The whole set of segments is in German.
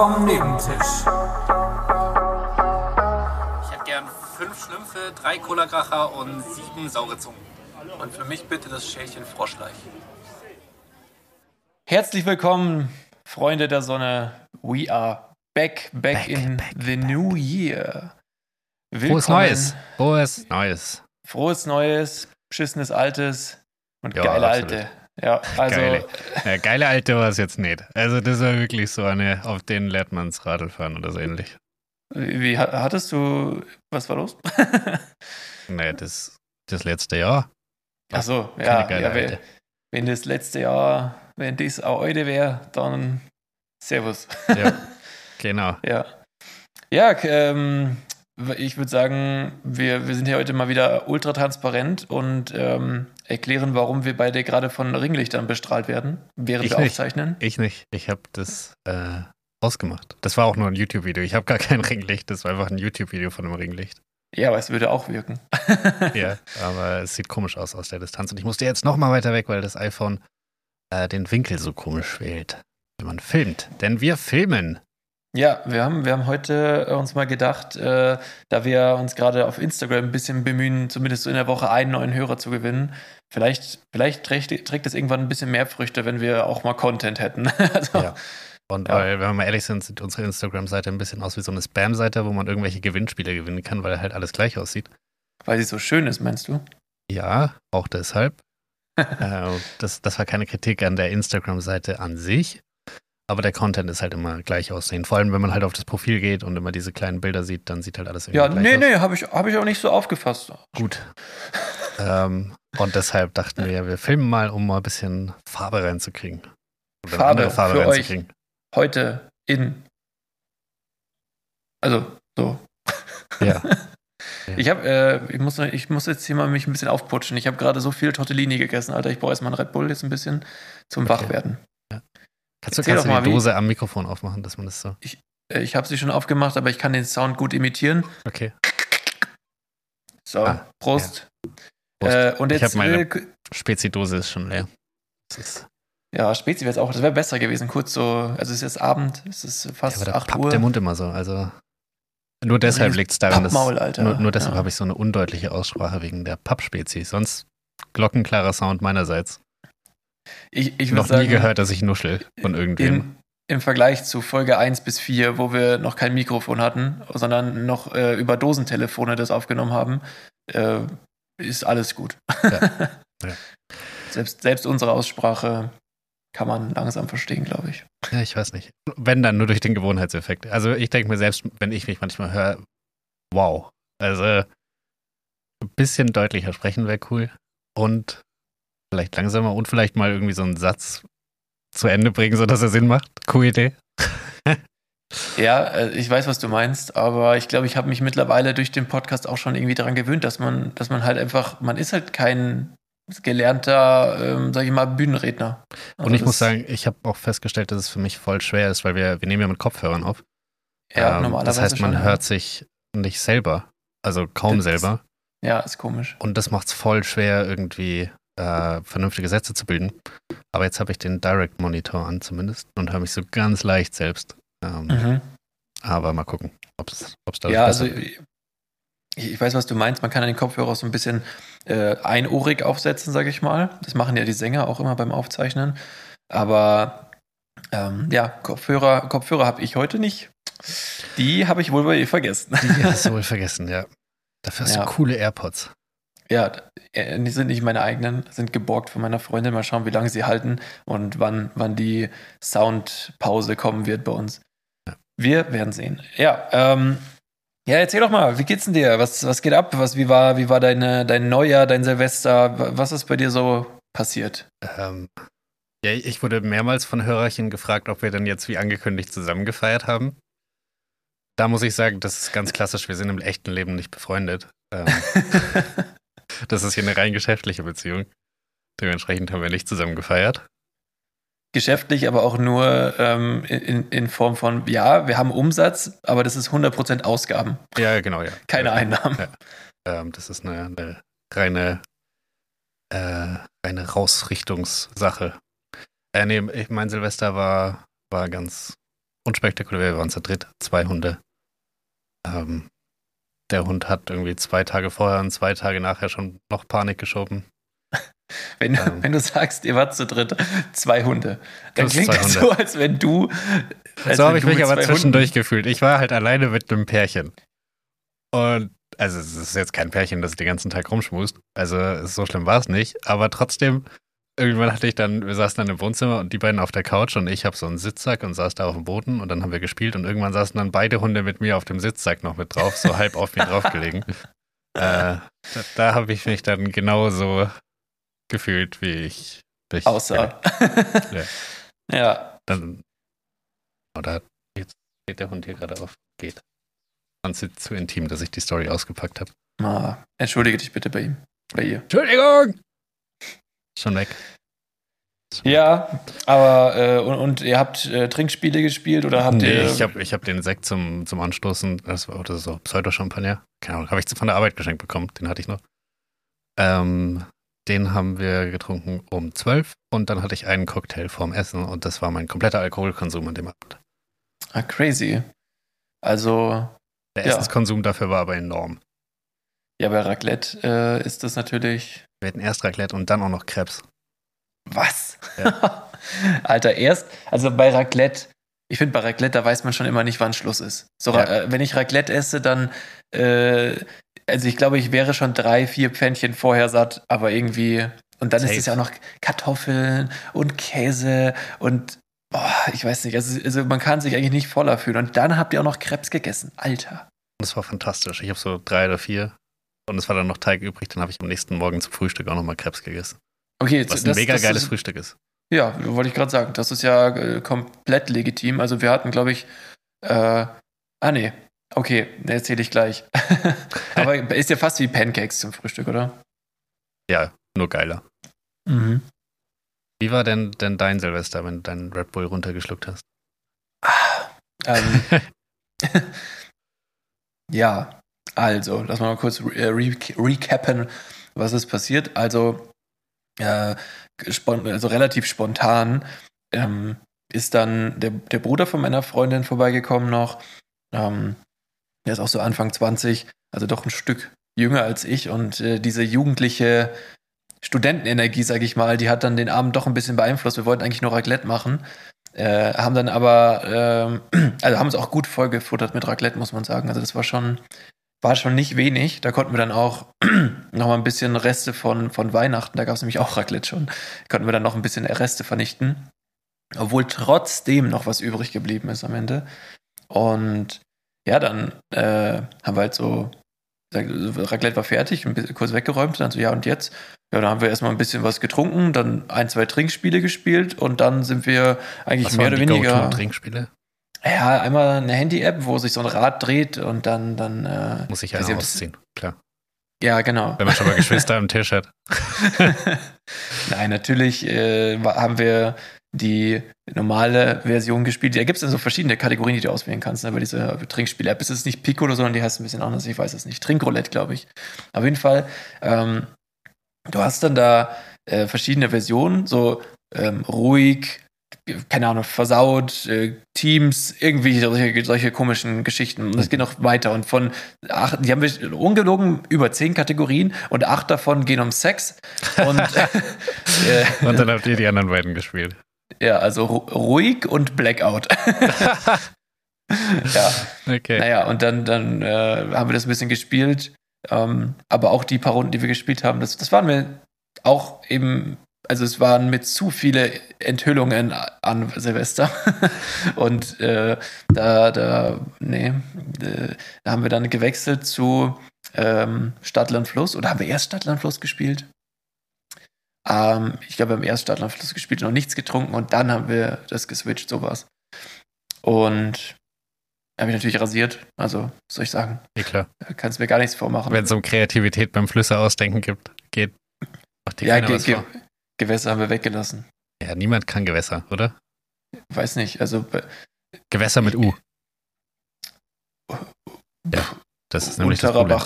vom Nebentisch. Ich hätte gern fünf Schlümpfe, drei Cola-Kracher und sieben saure Zungen. Und für mich bitte das Schälchen Froschleich. Herzlich willkommen, Freunde der Sonne. We are back, back, Back, in back, the new year. Willkommen. Frohes Neues. Frohes Neues. Frohes Neues, beschissenes Altes und Ja, geile absolut. Alte. Ja, also geile, ja, geile alte war es jetzt nicht. Also das war wirklich so eine, auf den lernt man's Radl fahren oder so ähnlich. wie, wie ha- hattest du, was war los? Nee, das, das letzte Jahr. Achso, Keine ja, ja wenn, wenn das letzte Jahr, wenn das auch heute wäre, dann Servus. Ja, genau. Ja. Ja, ähm, ich würde sagen, wir, wir sind hier heute mal wieder ultra transparent und ähm, erklären, warum wir beide gerade von Ringlichtern bestrahlt werden, während Ich wir nicht. aufzeichnen. Ich nicht. Ich habe das äh, ausgemacht. Das war auch nur ein YouTube-Video. Ich habe gar kein Ringlicht. Das war einfach ein YouTube-Video von einem Ringlicht. Ja, aber es würde auch wirken. Ja, aber es sieht komisch aus aus der Distanz. Und ich musste jetzt noch mal weiter weg, weil das iPhone äh, den Winkel so komisch wählt, wenn man filmt. Denn wir filmen. Ja, wir haben, wir haben heute äh, uns mal gedacht, äh, da wir uns gerade auf Instagram ein bisschen bemühen, zumindest so in der Woche einen neuen Hörer zu gewinnen, vielleicht, vielleicht trägt, trägt es irgendwann ein bisschen mehr Früchte, wenn wir auch mal Content hätten. also, Ja. Und Ja. weil, wenn wir mal ehrlich sind, sieht unsere Instagram-Seite ein bisschen aus wie so eine Spam-Seite, wo man irgendwelche Gewinnspiele gewinnen kann, weil halt alles gleich aussieht. Weil sie so schön ist, meinst du? Ja, auch deshalb. äh, das, das war keine Kritik an der Instagram-Seite an sich, aber der Content ist halt immer gleich aussehen. Vor allem, wenn man halt auf das Profil geht und immer diese kleinen Bilder sieht, dann sieht halt alles irgendwie Ja, gleich nee, aus. nee, habe ich, hab ich auch nicht so aufgefasst. Gut. ähm, und deshalb dachten wir, wir filmen mal, um mal ein bisschen Farbe reinzukriegen. Oder Farbe andere Farbe für euch. reinzukriegen. Heute in. Also, so. Ja. Ich habe, äh, ich muss, ich muss jetzt hier mal mich ein bisschen aufputschen. Ich habe gerade so viel Tortellini gegessen, Alter. Ich brauche erstmal einen Red Bull jetzt ein bisschen zum Okay. Wachwerden. Kannst du, kannst du mal, die Dose am Mikrofon aufmachen, dass man das so. Äh, Ich habe sie schon aufgemacht, aber ich kann den Sound gut imitieren. Okay. So, Ah, Prost. Prost. Äh, und Ich jetzt, hab meine- Spezi-Dose ist schon leer. Ist, ja, Spezi wäre es auch, das wäre besser gewesen. Kurz so, also es ist jetzt Abend, es ist ja, fast aber da 8 pappt Uhr. der Mund immer so. Also nur deshalb liegt es daran, dass nur, nur deshalb Ja. habe ich so eine undeutliche Aussprache wegen der Pappspezi. Sonst glockenklarer Sound meinerseits. Ich, ich Noch sagen, nie gehört, dass ich nuschel von irgendwem. in, im Vergleich zu Folge 1 bis 4, wo wir noch kein Mikrofon hatten, sondern noch äh, über Dosentelefone das aufgenommen haben, äh, ist alles gut. Ja. Ja. Selbst, selbst unsere Aussprache kann man langsam verstehen, glaube ich. Ja, ich weiß nicht. Wenn dann nur durch den Gewohnheitseffekt. Also ich denke mir selbst, wenn ich mich manchmal höre, wow. Also ein bisschen deutlicher sprechen wäre cool. Und vielleicht langsamer und vielleicht mal irgendwie so einen Satz zu Ende bringen, sodass er Sinn macht. Coole Idee. Ja, äh, ich weiß, was du meinst, aber ich glaube, ich habe mich mittlerweile durch den Podcast auch schon irgendwie daran gewöhnt, dass man, dass man halt einfach, man ist halt kein gelernter, ähm, sag ich mal, Bühnenredner. Und Also ich muss sagen, ich habe auch festgestellt, dass es für mich voll schwer ist, weil wir, wir nehmen ja mit Kopfhörern auf. ja, Ähm, normalerweise Das heißt, man schon, ja. hört sich nicht selber. Also kaum Das- selber. Ja, ist komisch. Und das macht es voll schwer, irgendwie äh, vernünftige Sätze zu bilden. Aber jetzt habe ich den Direct Monitor an zumindest und höre mich so ganz leicht selbst. Ähm, Mhm. Aber mal gucken, ob es dadurch Ja, besser also ich, ich weiß, was du meinst. Man kann den Kopfhörer so ein bisschen äh, einohrig aufsetzen, sage ich mal. Das machen ja die Sänger auch immer beim Aufzeichnen. Aber ähm, ja, Kopfhörer, Kopfhörer habe ich heute nicht. Die habe ich wohl bei ihr vergessen. Die hast du wohl vergessen, ja. Dafür hast Ja. du coole AirPods. Ja, äh, die sind nicht meine eigenen, sind geborgt von meiner Freundin. Mal schauen, wie lange sie halten und wann, wann die Soundpause kommen wird bei uns. Wir werden sehen. Ja, ähm, ja, erzähl doch mal, wie geht's denn dir? Was, was geht ab? Was, wie war, wie war deine, dein Neujahr, dein Silvester? Wa- Was ist bei dir so passiert? Ähm, ja, ich wurde mehrmals von Hörerchen gefragt, ob wir denn jetzt wie angekündigt zusammen gefeiert haben. Da muss ich sagen, das ist ganz klassisch. Wir sind im echten Leben nicht befreundet. Ähm, das ist hier eine rein geschäftliche Beziehung. Dementsprechend haben wir nicht zusammen gefeiert. Geschäftlich, aber auch nur ähm, in, in Form von, ja, wir haben Umsatz, aber das ist 100% Ausgaben, Ja, genau, ja. keine ja, Einnahmen. Ja. Ähm, das ist eine, eine reine, äh, reine Rausrichtungssache. Äh, nee, ich- mein Silvester war, war ganz, unspektakulär. Wir waren zu dritt, zwei Hunde. Ähm, der Hund hat irgendwie zwei Tage vorher und zwei Tage nachher schon noch Panik geschoben. Wenn, ähm, wenn du sagst, ihr wart zu dritt, zwei Hunde, dann klingt das so, als wenn du. Als so habe ich mich aber zwischendurch gefühlt. Ich war halt alleine mit einem Pärchen. Und also es ist jetzt kein Pärchen, das den ganzen Tag rumschmust. Also so schlimm war es nicht. Aber trotzdem, irgendwann hatte ich dann, wir saßen dann im Wohnzimmer und die beiden auf der Couch und ich habe so einen Sitzsack und saß da auf dem Boden und dann haben wir gespielt und irgendwann saßen dann beide Hunde mit mir auf dem Sitzsack noch mit drauf, so halb auf mir draufgelegen. Äh, da da habe ich mich dann genauso gefühlt, wie ich mich Außer. Ja. ja. Dann, oder jetzt steht der Hund hier gerade auf. Geht. Fand's jetzt zu intim, dass ich die Story ausgepackt habe. Ah, entschuldige dich bitte bei ihm. Bei ihr. Entschuldigung! Schon weg. Ja, aber äh, und, und ihr habt äh, Trinkspiele gespielt oder habt Nee, ihr. ich habe ich hab den Sekt zum, zum Anstoßen, das war oder so Pseudo-Champagner. Keine Ahnung, habe ich von der Arbeit geschenkt bekommen, den hatte ich noch. Ähm, den haben wir getrunken um 12 und dann hatte ich einen Cocktail vorm Essen und das war mein kompletter Alkoholkonsum an dem Abend. ah, crazy. Also, Der Ja. Essenskonsum dafür war aber enorm. Ja, bei Raclette äh, ist das natürlich. Wir hatten erst Raclette und dann auch noch Krebs. Was? Alter, erst, also bei Raclette, ich finde bei Raclette, da weiß man schon immer nicht, wann Schluss ist. So, Ja. äh, wenn ich Raclette esse, dann, äh, also ich glaube, ich wäre schon drei, vier Pfännchen vorher satt, aber irgendwie, und dann ist Safe. es ja auch noch Kartoffeln und Käse und, oh, ich weiß nicht, also, also man kann sich eigentlich nicht voller fühlen. Und dann habt ihr auch noch Krebs gegessen. Alter. Das war fantastisch. Ich habe so drei oder vier und es war dann noch Teig übrig. Dann habe ich am nächsten Morgen zum Frühstück auch nochmal Krebs gegessen. Okay, jetzt, Was ein mega geiles Frühstück ist. Ja, wollte ich gerade sagen. Das ist ja äh, komplett legitim. Also wir hatten, glaube ich, äh, ah nee, okay, erzähle ich gleich. Aber ist ja fast wie Pancakes zum Frühstück, oder? Ja, nur geiler. Mhm. Wie war denn, denn dein Silvester, wenn du deinen Red Bull runtergeschluckt hast? Ähm, ja, also, lass mal kurz re äh, re recappen, was ist passiert. Also, äh, also relativ spontan ähm, ist dann der, der Bruder von meiner Freundin vorbeigekommen noch. Ähm, der ist auch so Anfang 20, also doch ein Stück jünger als ich. Und äh, diese jugendliche Studentenenergie, sag ich mal, die hat dann den Abend doch ein bisschen beeinflusst. Wir wollten eigentlich nur Raclette machen. Äh, haben dann aber, ähm, also haben es auch gut vollgefuttert mit Raclette, muss man sagen. Also das war schon, war schon nicht wenig. Da konnten wir dann auch noch mal ein bisschen Reste von, von Weihnachten, da gab es nämlich auch Raclette schon, konnten wir dann noch ein bisschen Reste vernichten. Obwohl trotzdem noch was übrig geblieben ist am Ende. Und ja, dann äh, haben wir halt so, Raclette war fertig, ein bisschen kurz weggeräumt, dann so, ja und jetzt? Ja, dann haben wir erstmal ein bisschen was getrunken, dann ein, zwei Trinkspiele gespielt und dann sind wir eigentlich Was mehr oder weniger. Go-To-Trinkspiele? Ja, einmal eine Handy-App, wo sich so ein Rad dreht und dann, dann äh, Muss ich das- ausziehen. Klar. ja, genau. Wenn man schon mal Geschwister am Tisch hat. Nein, natürlich äh, haben wir die normale Version gespielt. Da gibt es dann so verschiedene Kategorien, die du auswählen kannst, ne, bei dieser Trinkspiel-App. Es ist nicht Piccolo, sondern die heißt ein bisschen anders, ich weiß es nicht. Trinkroulette, glaube ich. Auf jeden Fall, ähm, du hast dann da äh, verschiedene Versionen, so ähm, ruhig, keine Ahnung, versaut, äh, Teams, irgendwie solche, solche komischen Geschichten. Und es geht noch weiter. Und von acht, die haben wir ungelogen über zehn Kategorien und acht davon gehen um Sex. Und äh, Und dann habt ihr die anderen beiden gespielt. ja, also ru- ruhig und Blackout. ja, Okay. naja, und dann, dann äh, haben wir das ein bisschen gespielt. Ähm, aber auch die paar Runden, die wir gespielt haben, das, das waren wir auch eben, also es waren mit zu viele Enthüllungen an Silvester. und äh, da, da, nee, äh, da haben wir dann gewechselt zu ähm, Stadtland Fluss. Oder haben wir erst Stadtland Fluss gespielt? Ähm, ich glaube, wir haben erst Stadtland Fluss gespielt, noch nichts getrunken und dann haben wir das geswitcht, sowas. Und habe ich natürlich rasiert. Also, was soll ich sagen? Ja, klar. Da kannst du mir gar nichts vormachen. Wenn es um Kreativität beim Flüsse ausdenken gibt, geht. Macht dir ja, keiner Ge was Ge vor. Gewässer haben wir weggelassen. Ja, niemand kann Gewässer, oder? Weiß nicht. Also, Gewässer mit U. Ja, das ist nämlich das Problem.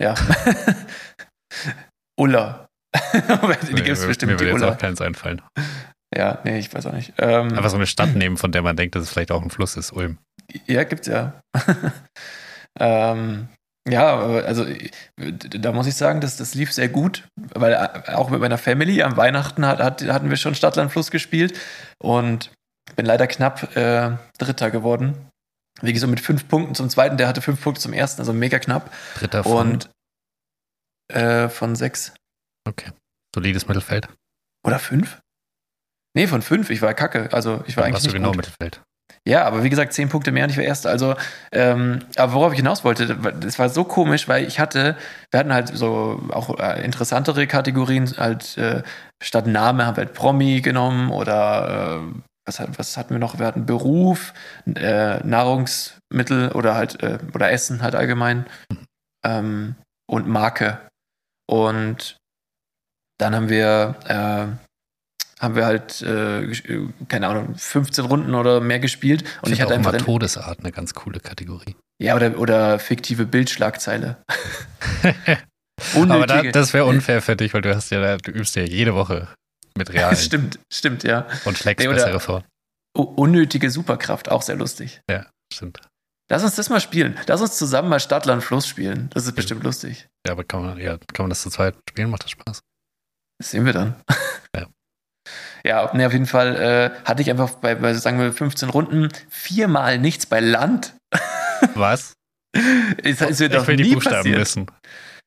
Ja. Ulla. die Mir- gibt es bestimmt, mir würde jetzt Ulla. auch keins einfallen. Ja, nee, ich weiß auch nicht. Ähm, Einfach so eine Stadt nehmen, von der man denkt, dass es vielleicht auch ein Fluss ist, Ulm. Ja, gibt's ja. ähm, ja, also da muss ich sagen, dass das lief sehr gut, weil äh, auch mit meiner Family am Weihnachten hat, hat, hatten wir schon Stadtland Fluss gespielt und bin leider knapp äh, Dritter geworden. Wie gesagt, mit fünf Punkten zum zweiten, der hatte fünf Punkte zum ersten, also mega knapp. Dritter von. Und äh, von sechs. Okay. Solides Mittelfeld. Oder fünf? Nee, von fünf. Ich war kacke. Also ich war Dann eigentlich warst du nicht genau gut. Mittelfeld. Ja, aber wie gesagt, zehn Punkte mehr und ich war Erster. Also, ähm, aber worauf ich hinaus wollte, das war so komisch, weil ich hatte, wir hatten halt so auch äh, interessantere Kategorien, halt äh, statt Name haben wir halt Promi genommen oder äh, was, was hatten wir noch? Wir hatten Beruf, äh, Nahrungsmittel oder halt äh, oder Essen halt allgemein ähm, und Marke. Und dann haben wir äh, haben wir halt, äh, äh, keine Ahnung, 15 Runden oder mehr gespielt. Und ich, find hatte auch einfach. immer Todesart eine ganz coole Kategorie. ja, oder, oder fiktive Bildschlagzeile. Aber da, das wäre unfair für dich, weil du hast ja, du übst ja jede Woche mit realen stimmt, stimmt, ja. und schlägst Nee, bessere vor. Unnötige Superkraft, auch sehr lustig. Stimmt. Lass uns das mal spielen. Lass uns zusammen mal Stadt, Land, Fluss spielen. Das ist bestimmt lustig. Ja, aber kann man, ja, kann man das zu zweit spielen? Macht das Spaß? Das sehen wir dann. Ja. Ja, nee, auf jeden Fall äh, hatte ich einfach bei, bei, sagen wir, 15 Runden viermal nichts bei Land. Was? Ist, ist mir ich doch will die nie Buchstaben passiert. wissen.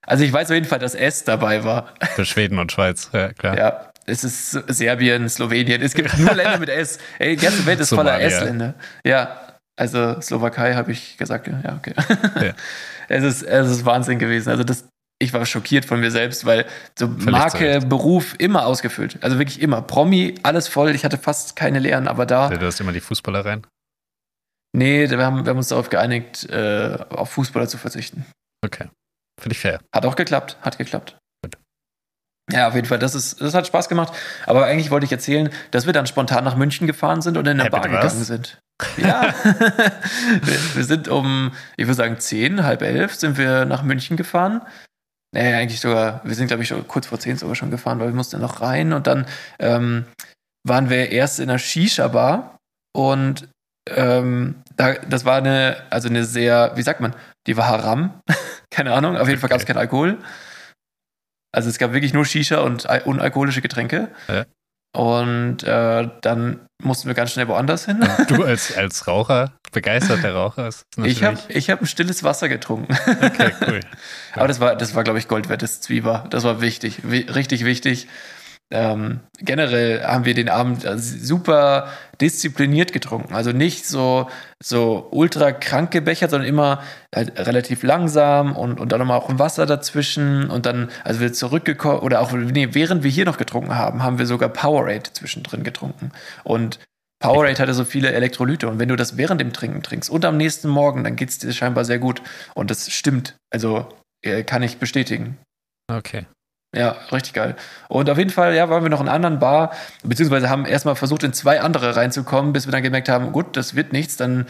Also ich weiß auf jeden Fall, dass S dabei war. Für Schweden und Schweiz, ja, klar. Ja, es ist Serbien, Slowenien. Es gibt nur Länder mit S. Ey, die ganze Welt ist voller Somalia. S-Länder. Ja, also Slowakei habe ich gesagt. Ja, okay. Ja. Es, ist, es ist Wahnsinn gewesen. Also das, ich war schockiert von mir selbst, weil so Völlig Marke, Recht. Beruf immer ausgefüllt. Also wirklich immer. Promi, alles voll. Ich hatte fast keine Lehren, aber da, Du hast immer die Fußballer rein. nee, wir haben, wir haben uns darauf geeinigt, äh, auf Fußballer zu verzichten. Okay. Finde ich fair. Hat auch geklappt, hat geklappt. Gut. Ja, auf jeden Fall, das, ist, das hat Spaß gemacht. Aber eigentlich wollte ich erzählen, dass wir dann spontan nach München gefahren sind und in eine Hä, Bar bitte was? gegangen sind. Ja, wir, wir sind um, ich würde sagen, zehn, halb elf sind wir nach München gefahren. Naja, eigentlich sogar, wir sind, glaube ich, kurz vor zehn sogar schon gefahren, weil wir mussten noch rein und dann ähm, waren wir erst in einer Shisha-Bar und ähm, da, das war eine, also eine sehr, wie sagt man, die war haram. Keine Ahnung, auf jeden Fall gab es Okay. keinen Alkohol. Also es gab wirklich nur Shisha und al- unalkoholische Getränke. Ja. Und äh, dann mussten wir ganz schnell woanders hin. Du als, als Raucher, begeisterter Raucher, ist Ich habe ich hab ein stilles Wasser getrunken. Okay, cool. Aber das war, das war glaube ich, Gold wert, das Zwieber. Das war wichtig, wi richtig wichtig. Ähm, generell haben wir den Abend äh, super diszipliniert getrunken. Also nicht so, so ultra krank gebechert, sondern immer halt relativ langsam und, und dann nochmal auch ein Wasser dazwischen und dann, also wir zurückgekommen, oder auch, nee, während wir hier noch getrunken haben, haben wir sogar Powerade zwischendrin getrunken. Und Powerade hatte so viele Elektrolyte und wenn du das während dem Trinken trinkst und am nächsten Morgen, dann geht es dir scheinbar sehr gut. Und das stimmt. Also äh, kann ich bestätigen. Okay. Ja, richtig geil. Und auf jeden Fall, ja, waren wir noch in einer anderen Bar, beziehungsweise haben erstmal versucht, in zwei andere reinzukommen, bis wir dann gemerkt haben, gut, das wird nichts, dann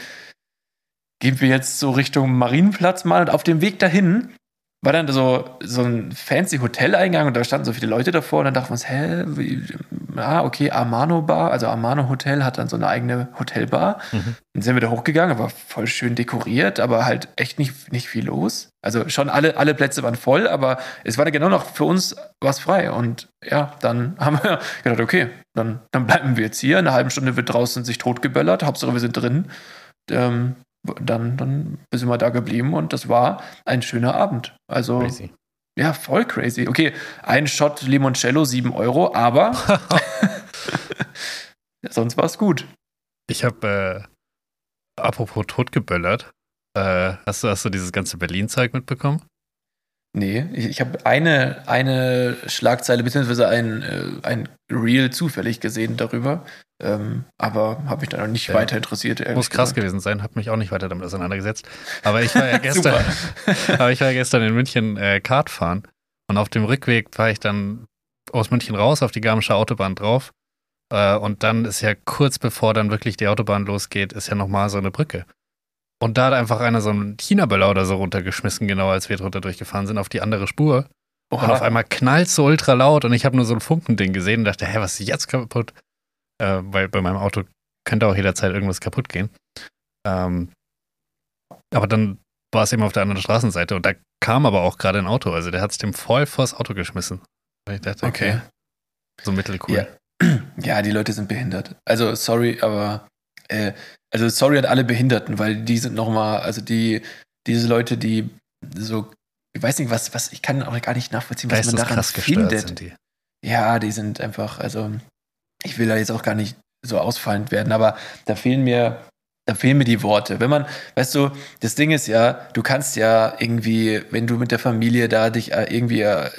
gehen wir jetzt so Richtung Marienplatz mal. Und auf dem Weg dahin war dann so, so ein fancy Hoteleingang und da standen so viele Leute davor und dann dachten wir uns, hä, wie, ah, okay, Amano Bar, also Amano Hotel hat dann so eine eigene Hotelbar. Mhm. Dann sind wir da hochgegangen, war voll schön dekoriert, aber halt echt nicht, nicht viel los. Also schon alle, alle Plätze waren voll, aber es war dann genau noch für uns was frei. Und ja, dann haben wir gedacht, okay, dann, dann bleiben wir jetzt hier. In einer halben Stunde wird draußen sich totgeböllert, Hauptsache wir sind drin. Ähm, dann, dann sind wir da geblieben und das war ein schöner Abend. Also Crazy. ja, voll crazy. Okay, ein Shot Limoncello, 7 Euro, aber sonst war es gut. Ich habe, äh, apropos totgeböllert, äh, hast, du, hast du dieses ganze Berlin-Zeug mitbekommen? Nee, ich, ich habe eine, eine Schlagzeile beziehungsweise ein, äh, ein Reel zufällig gesehen darüber, ähm, aber habe mich da noch nicht Ja. weiter interessiert. Muss krass gesagt. gewesen sein, habe mich auch nicht weiter damit auseinandergesetzt. Aber ich war ja gestern, aber ich war ja gestern in München äh, Kart fahren und auf dem Rückweg fahre ich dann aus München raus auf die Garmische Autobahn drauf. Äh, und dann ist ja kurz bevor dann wirklich die Autobahn losgeht, ist ja nochmal so eine Brücke. Und da hat einfach einer so einen China-Böller oder so runtergeschmissen, genau als wir drunter durchgefahren sind, auf die andere Spur. Oha. Und auf einmal knallt so ultra laut und ich habe nur so ein Funkending gesehen und dachte, hä, was ist jetzt kaputt? Äh, weil bei meinem Auto könnte auch jederzeit irgendwas kaputt gehen. Ähm, aber dann war es eben auf der anderen Straßenseite und da kam aber auch gerade ein Auto. Also der hat es dem voll vors Auto geschmissen. Ich dachte, okay. okay. So mittelcool. Ja. ja, die Leute sind behindert. Also sorry, aber äh, also sorry an alle Behinderten, weil die sind nochmal, also die, diese Leute, die so, ich weiß nicht, was, was, ich kann auch gar nicht nachvollziehen, was man daran findet. Die. Ja, die sind einfach, also ich will da jetzt auch gar nicht so ausfallend werden, aber da fehlen mir da fehlen mir die Worte. Wenn man, weißt du, das Ding ist ja, du kannst ja irgendwie, wenn du mit der Familie da dich äh, irgendwie äh,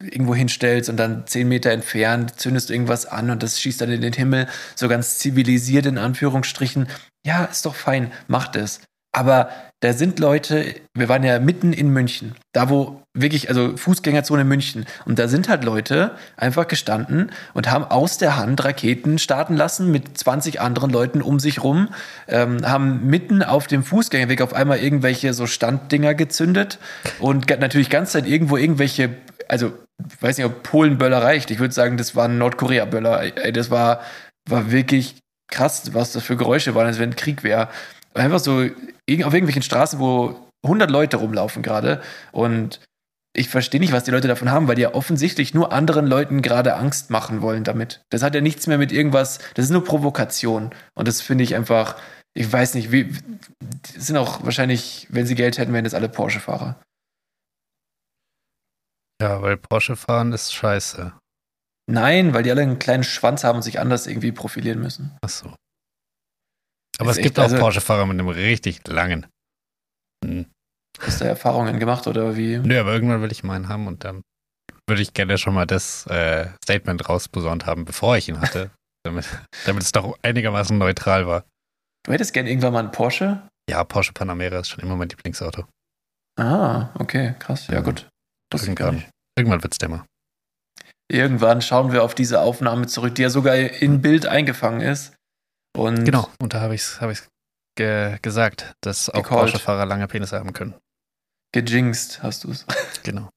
irgendwo hinstellst und dann zehn Meter entfernt zündest du irgendwas an und das schießt dann in den Himmel, so ganz zivilisiert in Anführungsstrichen. Ja, ist doch fein, macht es. Aber da sind Leute, wir waren ja mitten in München, da wo wirklich, also Fußgängerzone München, und da sind halt Leute einfach gestanden und haben aus der Hand Raketen starten lassen mit 20 anderen Leuten um sich rum, ähm, haben mitten auf dem Fußgängerweg auf einmal irgendwelche so Standdinger gezündet und natürlich ganz Zeit irgendwo irgendwelche, also ich weiß nicht, ob Polen-Böller reicht. Ich würde sagen, das waren Nordkorea-Böller. Das war, war wirklich krass, was das für Geräusche waren, als wenn Krieg wäre einfach so auf irgendwelchen Straßen, wo 100 Leute rumlaufen gerade und ich verstehe nicht, was die Leute davon haben, weil die ja offensichtlich nur anderen Leuten gerade Angst machen wollen damit. Das hat ja nichts mehr mit irgendwas, das ist nur Provokation. Und das finde ich einfach, ich weiß nicht, wie, das sind auch wahrscheinlich, wenn sie Geld hätten, wären das alle Porsche-Fahrer. Ja, weil Porsche fahren ist scheiße. Nein, weil die alle einen kleinen Schwanz haben und sich anders irgendwie profilieren müssen. Ach so. Aber es gibt auch also, Porsche-Fahrer mit einem richtig langen. Hm. Hast du Erfahrungen gemacht oder wie? Nö, aber irgendwann will ich meinen haben und dann würde ich gerne schon mal das äh, Statement rausposaunt haben, bevor ich ihn hatte, damit, damit es doch einigermaßen neutral war. Du hättest gerne irgendwann mal einen Porsche? Ja, Porsche Panamera ist schon immer mein Lieblingsauto. Ah, okay, krass. Ja, gut. Das irgendwann, irgendwann wird's dämmer. Irgendwann schauen wir auf diese Aufnahme zurück, die ja sogar in Bild eingefangen ist. Und genau, und da habe ich es hab ge gesagt, dass auch Porsche-Fahrer lange Penisse haben können. Gejinxt hast du es. Genau.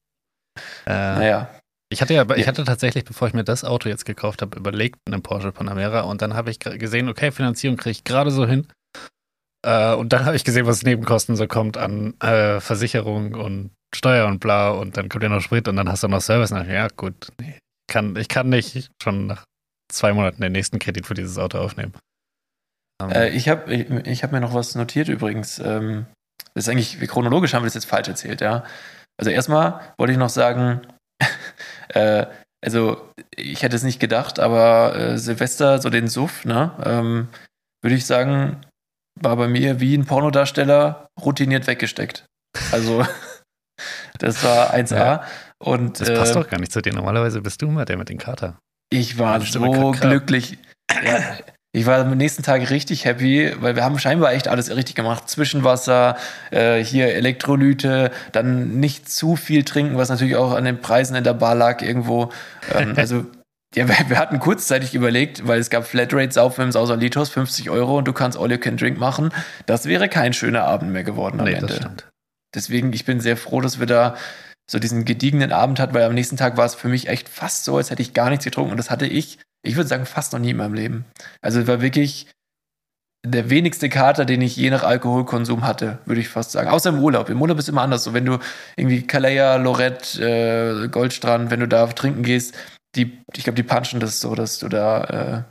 Äh, naja. Ich hatte ja, ich hatte tatsächlich, bevor ich mir das Auto jetzt gekauft habe, überlegt, einen Porsche Panamera und dann habe ich gesehen, okay, Finanzierung kriege ich gerade so hin. Äh, und dann habe ich gesehen, was Nebenkosten so kommt an äh, Versicherung und Steuer und bla und dann kommt ja noch Sprit und dann hast du noch Service. Und dann, ja, gut, nee, kann, ich kann nicht schon nach zwei Monaten den nächsten Kredit für dieses Auto aufnehmen. Äh, ich habe ich, ich hab mir noch was notiert übrigens. Ähm, das ist eigentlich, chronologisch haben wir das jetzt falsch erzählt, ja. Also erstmal wollte ich noch sagen, äh, also ich hätte es nicht gedacht, aber äh, Silvester, so den Suff, ne, ähm, würde ich sagen, war bei mir wie ein Pornodarsteller routiniert weggesteckt. Also das war 1A. Ja. Und, das passt äh, doch gar nicht zu dir. Normalerweise bist du immer der mit den Kater. Ich war so glücklich. Ja, ich war am nächsten Tag richtig happy, weil wir haben scheinbar echt alles richtig gemacht. Zwischenwasser, äh, hier Elektrolyte, dann nicht zu viel trinken, was natürlich auch an den Preisen in der Bar lag irgendwo. Ähm, also ja, wir, wir, hatten kurzzeitig überlegt, weil es gab Flatrates auf dem Sausalitos, 50 Euro und du kannst All You Can Drink machen. Das wäre kein schöner Abend mehr geworden am nee, Ende. Deswegen, ich bin sehr froh, dass wir da so diesen gediegenen Abend hatten, weil am nächsten Tag war es für mich echt fast so, als hätte ich gar nichts getrunken. Und das hatte ich ich würde sagen, fast noch nie in meinem Leben. Also es war wirklich der wenigste Kater, den ich je nach Alkoholkonsum hatte, würde ich fast sagen. Außer im Urlaub. Im Urlaub ist immer anders. So, wenn du irgendwie Calais, Lorette, äh, Goldstrand, wenn du da trinken gehst, die, ich glaube, die punchen das so, dass du da, äh,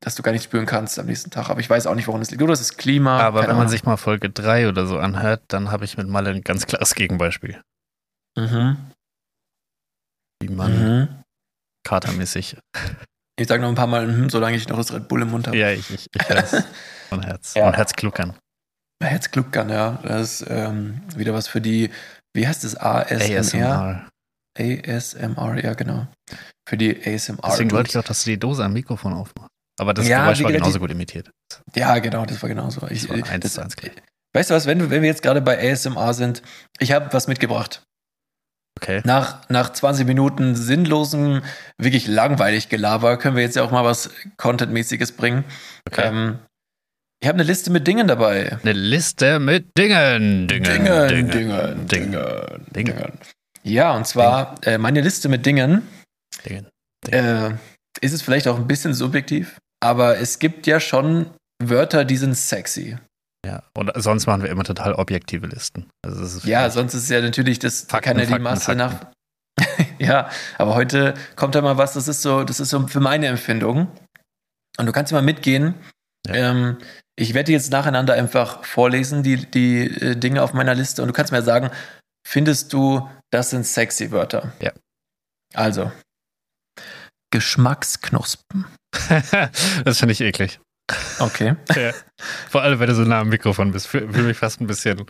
dass du gar nicht spüren kannst am nächsten Tag. Aber ich weiß auch nicht, woran es liegt. Oder es ist Klima. Aber wenn man Ahnung. sich mal Folge 3 oder so anhört, dann habe ich mit Malle ein ganz klares Gegenbeispiel. Mhm. Wie man mhm. katermäßig ich sage noch ein paar Mal, hm, solange ich noch das Red Bull im Mund habe. Ja, ich, ich, ich weiß. Von Herz. ja. Von Herzkluckern. Herzkluckern, ja. Das ist ähm, wieder was für die, wie heißt es? ASMR? ASMR, ASMR ja, genau. Für die ASMR. Deswegen wollte ich auch, dass du die Dose am Mikrofon aufmachst. Aber das ja, Geräusch war genauso die, gut imitiert. Ja, genau, das war genauso. Ich, das war eins, das, eins, weißt du was, wenn, wenn wir jetzt gerade bei ASMR sind, ich habe was mitgebracht. Okay. Nach, nach 20 Minuten sinnlosem, wirklich langweilig Gelaber können wir jetzt ja auch mal was Contentmäßiges bringen. Okay. Ähm, ich habe eine Liste mit Dingen dabei. Eine Liste mit Dingen. Dingen, Dingen, Dingen, Dingen. Dingen, Dingen. Ja, und zwar äh, meine Liste mit Dingen. Dingen. Dingen. Äh, ist es vielleicht auch ein bisschen subjektiv, aber es gibt ja schon Wörter, die sind sexy. Ja, und sonst machen wir immer total objektive Listen. Also Ja, sonst ist ja natürlich, das Fakten, kann ja die Fakten, Masse Fakten. nach. ja, aber heute kommt da mal was, das ist so, das ist so für meine Empfindung. Und du kannst mal mitgehen. Ja. Ähm, ich werde jetzt nacheinander einfach vorlesen, die, die äh, Dinge auf meiner Liste. Und du kannst mir sagen, findest du, das sind sexy Wörter? Ja. Also, Geschmacksknospen. das finde ich eklig. Okay. Ja. Vor allem, wenn du so nah am Mikrofon bist, fühle fühl mich fast ein bisschen,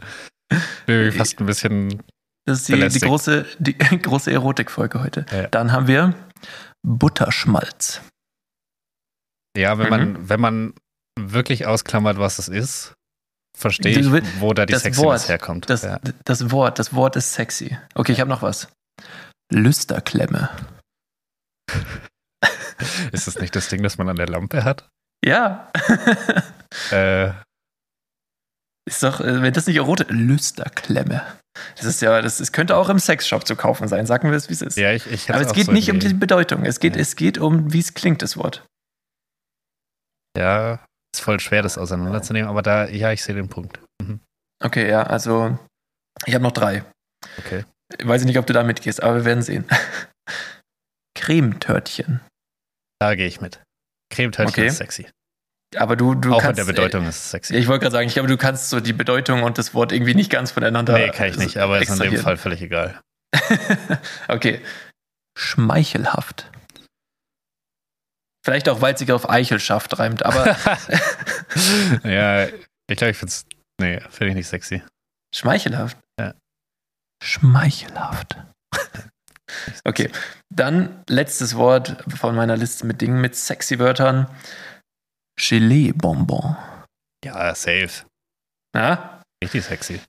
fühl mich fast ein bisschen, Das ist die, die große, die große Erotikfolge heute. Ja. Dann haben wir Butterschmalz. ja, wenn Mhm. man, wenn man wirklich ausklammert, was es ist, verstehe ich, wo da die das Sexiness Wort, herkommt. Das, ja. das Wort, das Wort ist sexy. Okay, ich habe noch was. Lüsterklemme. Ist das nicht das Ding, das man an der Lampe hat? Ja. Äh, ist doch, äh, wenn das nicht erotisch. Lüsterklemme. Das ist ja, das ist, könnte auch im Sexshop zu kaufen sein, sagen wir es, wie es ist. ja, ich, ich Aber es geht so nicht um die- Bedeutung. Es geht, Ja. es geht um, wie es klingt, das Wort. Ja, ist voll schwer, das auseinanderzunehmen, aber da, ja, ich sehe den Punkt. Mhm. Okay, ja, also ich habe noch drei. Okay. Ich weiß nicht, ob du da mitgehst, aber wir werden sehen. Cremetörtchen. Da gehe ich mit. Cremetörtchen Okay. ist sexy. Aber du, du auch kannst. in der Bedeutung ist es sexy. Ich wollte gerade sagen, ich glaube, du kannst so die Bedeutung und das Wort irgendwie nicht ganz voneinander. nee, kann ich nicht, aber ist in dem. Fall völlig egal. okay. Schmeichelhaft. Vielleicht auch, weil es sich auf Eichelschaft reimt, aber ja, ich glaube, ich finde es, nee, finde ich nicht sexy. schmeichelhaft. Ja. Schmeichelhaft. Okay, dann letztes Wort von meiner Liste mit Dingen mit sexy Wörtern. Gelee-Bonbon. Ja, safe. Ja, Richtig sexy.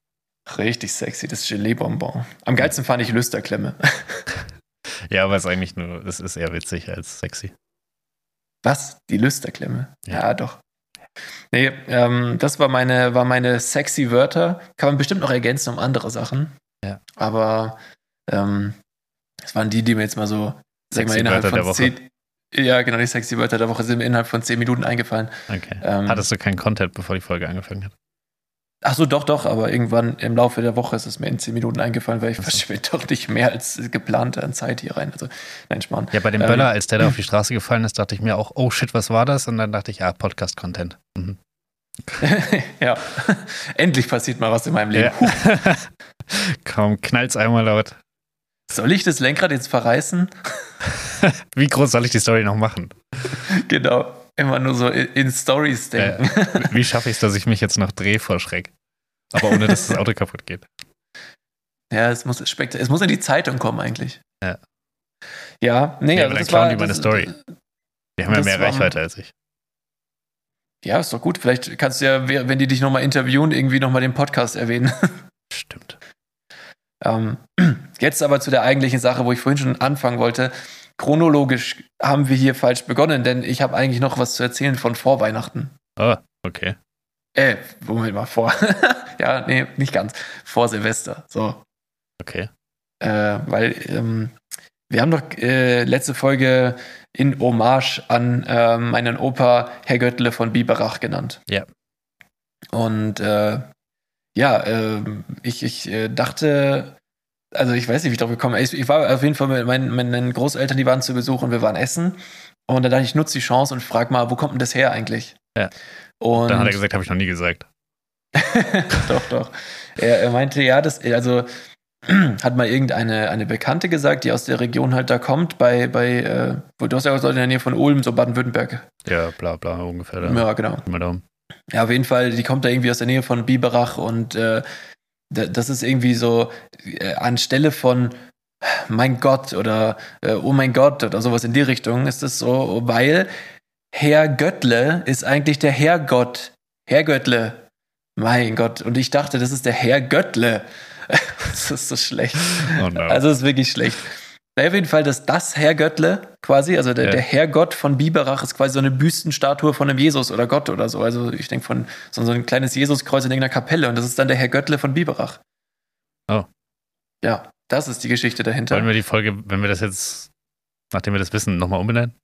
richtig sexy, das Gelee-Bonbon. Am geilsten fand ich Lüsterklemme. Ja, aber es ist eigentlich nur, es ist eher witzig als sexy. Was? Die Lüsterklemme? Ja, Ja. doch. Nee, ähm, das war meine, war meine sexy Wörter. Kann man bestimmt noch ergänzen um andere Sachen. Ja. Aber ähm, das waren die, die mir jetzt mal so, sag mal, Sexy innerhalb Wörter von der Woche. zehn. Ja, genau, die sexy Wörter der Woche sind mir innerhalb von zehn Minuten eingefallen. Okay. Ähm, Hattest du keinen Content, bevor die Folge angefangen hat? Ach so, doch, doch, aber irgendwann im Laufe der Woche ist es mir in zehn Minuten eingefallen, weil ich verschwinde doch nicht mehr als geplant an Zeit hier rein. Also, nein, Spahn. Ja, bei dem Ähm, Böller, als der da auf die Straße gefallen ist, dachte ich mir auch, oh shit, was war das? Und dann dachte ich, ah, Podcast-Content. Mhm. ja, endlich passiert mal was in meinem Leben. Ja. Kaum knallt's einmal laut. Soll ich das Lenkrad jetzt verreißen? Wie groß soll ich die Story noch machen? Genau. Immer nur so in, in Stories denken. Wie schaffe ich es, dass ich mich jetzt noch drehe vor Schreck? Aber ohne, dass das Auto kaputt geht. Ja, es muss, es muss in die Zeitung kommen eigentlich. Ja. Ja, nee, Ja, also aber dann klauen war die meine das, Story. Die haben ja mehr war- Reichweite als ich. Ja, ist doch gut. Vielleicht kannst du ja, wenn die dich nochmal interviewen, irgendwie nochmal den Podcast erwähnen. Stimmt. Ähm, jetzt aber zu der eigentlichen Sache, wo ich vorhin schon anfangen wollte. Chronologisch haben wir hier falsch begonnen, denn ich habe eigentlich noch was zu erzählen von vor Weihnachten. Oh, okay. Äh, Moment mal, vor. ja, nee, nicht ganz. Vor Silvester. So. Okay. Äh, weil ähm, wir haben doch äh, letzte Folge in Hommage an äh, meinen Opa Herr Göttle von Biberach genannt. Ja. Und äh, ja, ähm, ich, ich äh, dachte, also ich weiß nicht, wie ich drauf gekommen bin. Ich, ich war auf jeden Fall mit meinen, meinen Großeltern, die waren zu Besuch und wir waren essen. Und da dachte ich, ich nutze die Chance und frag mal, wo kommt denn das her eigentlich? Ja. Und Dann hat er gesagt, habe ich noch nie gesagt. doch, doch. Er, er meinte, ja, das, also hat mal irgendeine eine Bekannte gesagt, die aus der Region halt da kommt, bei, bei äh, wo du hast ja gesagt, in der Nähe von Ulm, so Baden-Württemberg. Ja, bla bla, ungefähr. Ja. Da. genau. Mal Daumen. Ja, auf jeden Fall, die kommt da irgendwie aus der Nähe von Biberach und äh, da- das ist irgendwie so äh, anstelle von mein Gott oder äh, oh mein Gott oder sowas in die Richtung ist es so, weil Herr Göttle ist eigentlich der Herrgott. Herr Göttle. Mein Gott. Und ich dachte, das ist der Herr Göttle. das ist so schlecht. Oh no. Also ist wirklich schlecht. Na, auf jeden Fall, dass das Herr Göttle quasi, also der, Ja. der Herrgott von Biberach ist quasi so eine Büstenstatue von einem Jesus oder Gott oder so. Also ich denke von so, so ein kleines Jesuskreuz in irgendeiner Kapelle und das ist dann der Herr Göttle von Biberach. Oh. Ja, das ist die Geschichte dahinter. Wollen wir die Folge, wenn wir das jetzt, nachdem wir das wissen, nochmal umbenennen?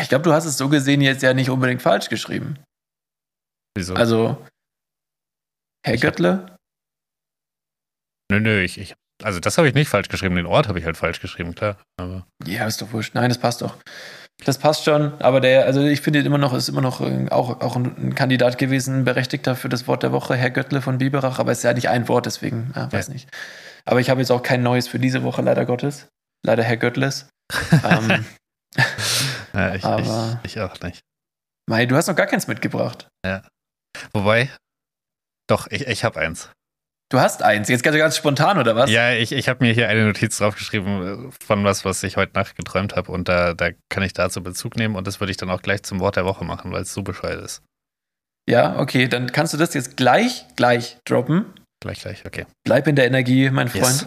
Ich glaube, du hast es so gesehen jetzt ja nicht unbedingt falsch geschrieben. Wieso? Also, Herr Ich hab- Göttle? nö, nö, ich, ich, also das habe ich nicht falsch geschrieben. Den Ort habe ich halt falsch geschrieben, klar. Aber Ja, ist doch wurscht. Nein, das passt doch. Das passt schon, aber der, also ich finde immer noch, ist immer noch äh, auch, auch ein, Kandidat gewesen, berechtigter für das Wort der Woche, Herr Göttle von Biberach, aber es ist ja nicht ein Wort, deswegen, ja, weiß nicht. Aber ich habe jetzt auch kein neues für diese Woche, leider Gottes. Leider Herr Göttles. ähm, ja, ich, Aber- ich, ich auch nicht. Mai, du hast noch gar keins mitgebracht. Wobei, doch, ich, ich habe eins. Du hast eins, jetzt ganz, ganz spontan, oder was? Ja, ich, ich habe mir hier eine Notiz draufgeschrieben äh, von was, was ich heute Nacht geträumt habe und da, da kann ich dazu Bezug nehmen und das würde ich dann auch gleich zum Wort der Woche machen, weil es so bescheuert ist. Ja, okay, dann kannst du das jetzt gleich, gleich droppen. Gleich, gleich, okay. Bleib in der Energie, mein Yes. Freund.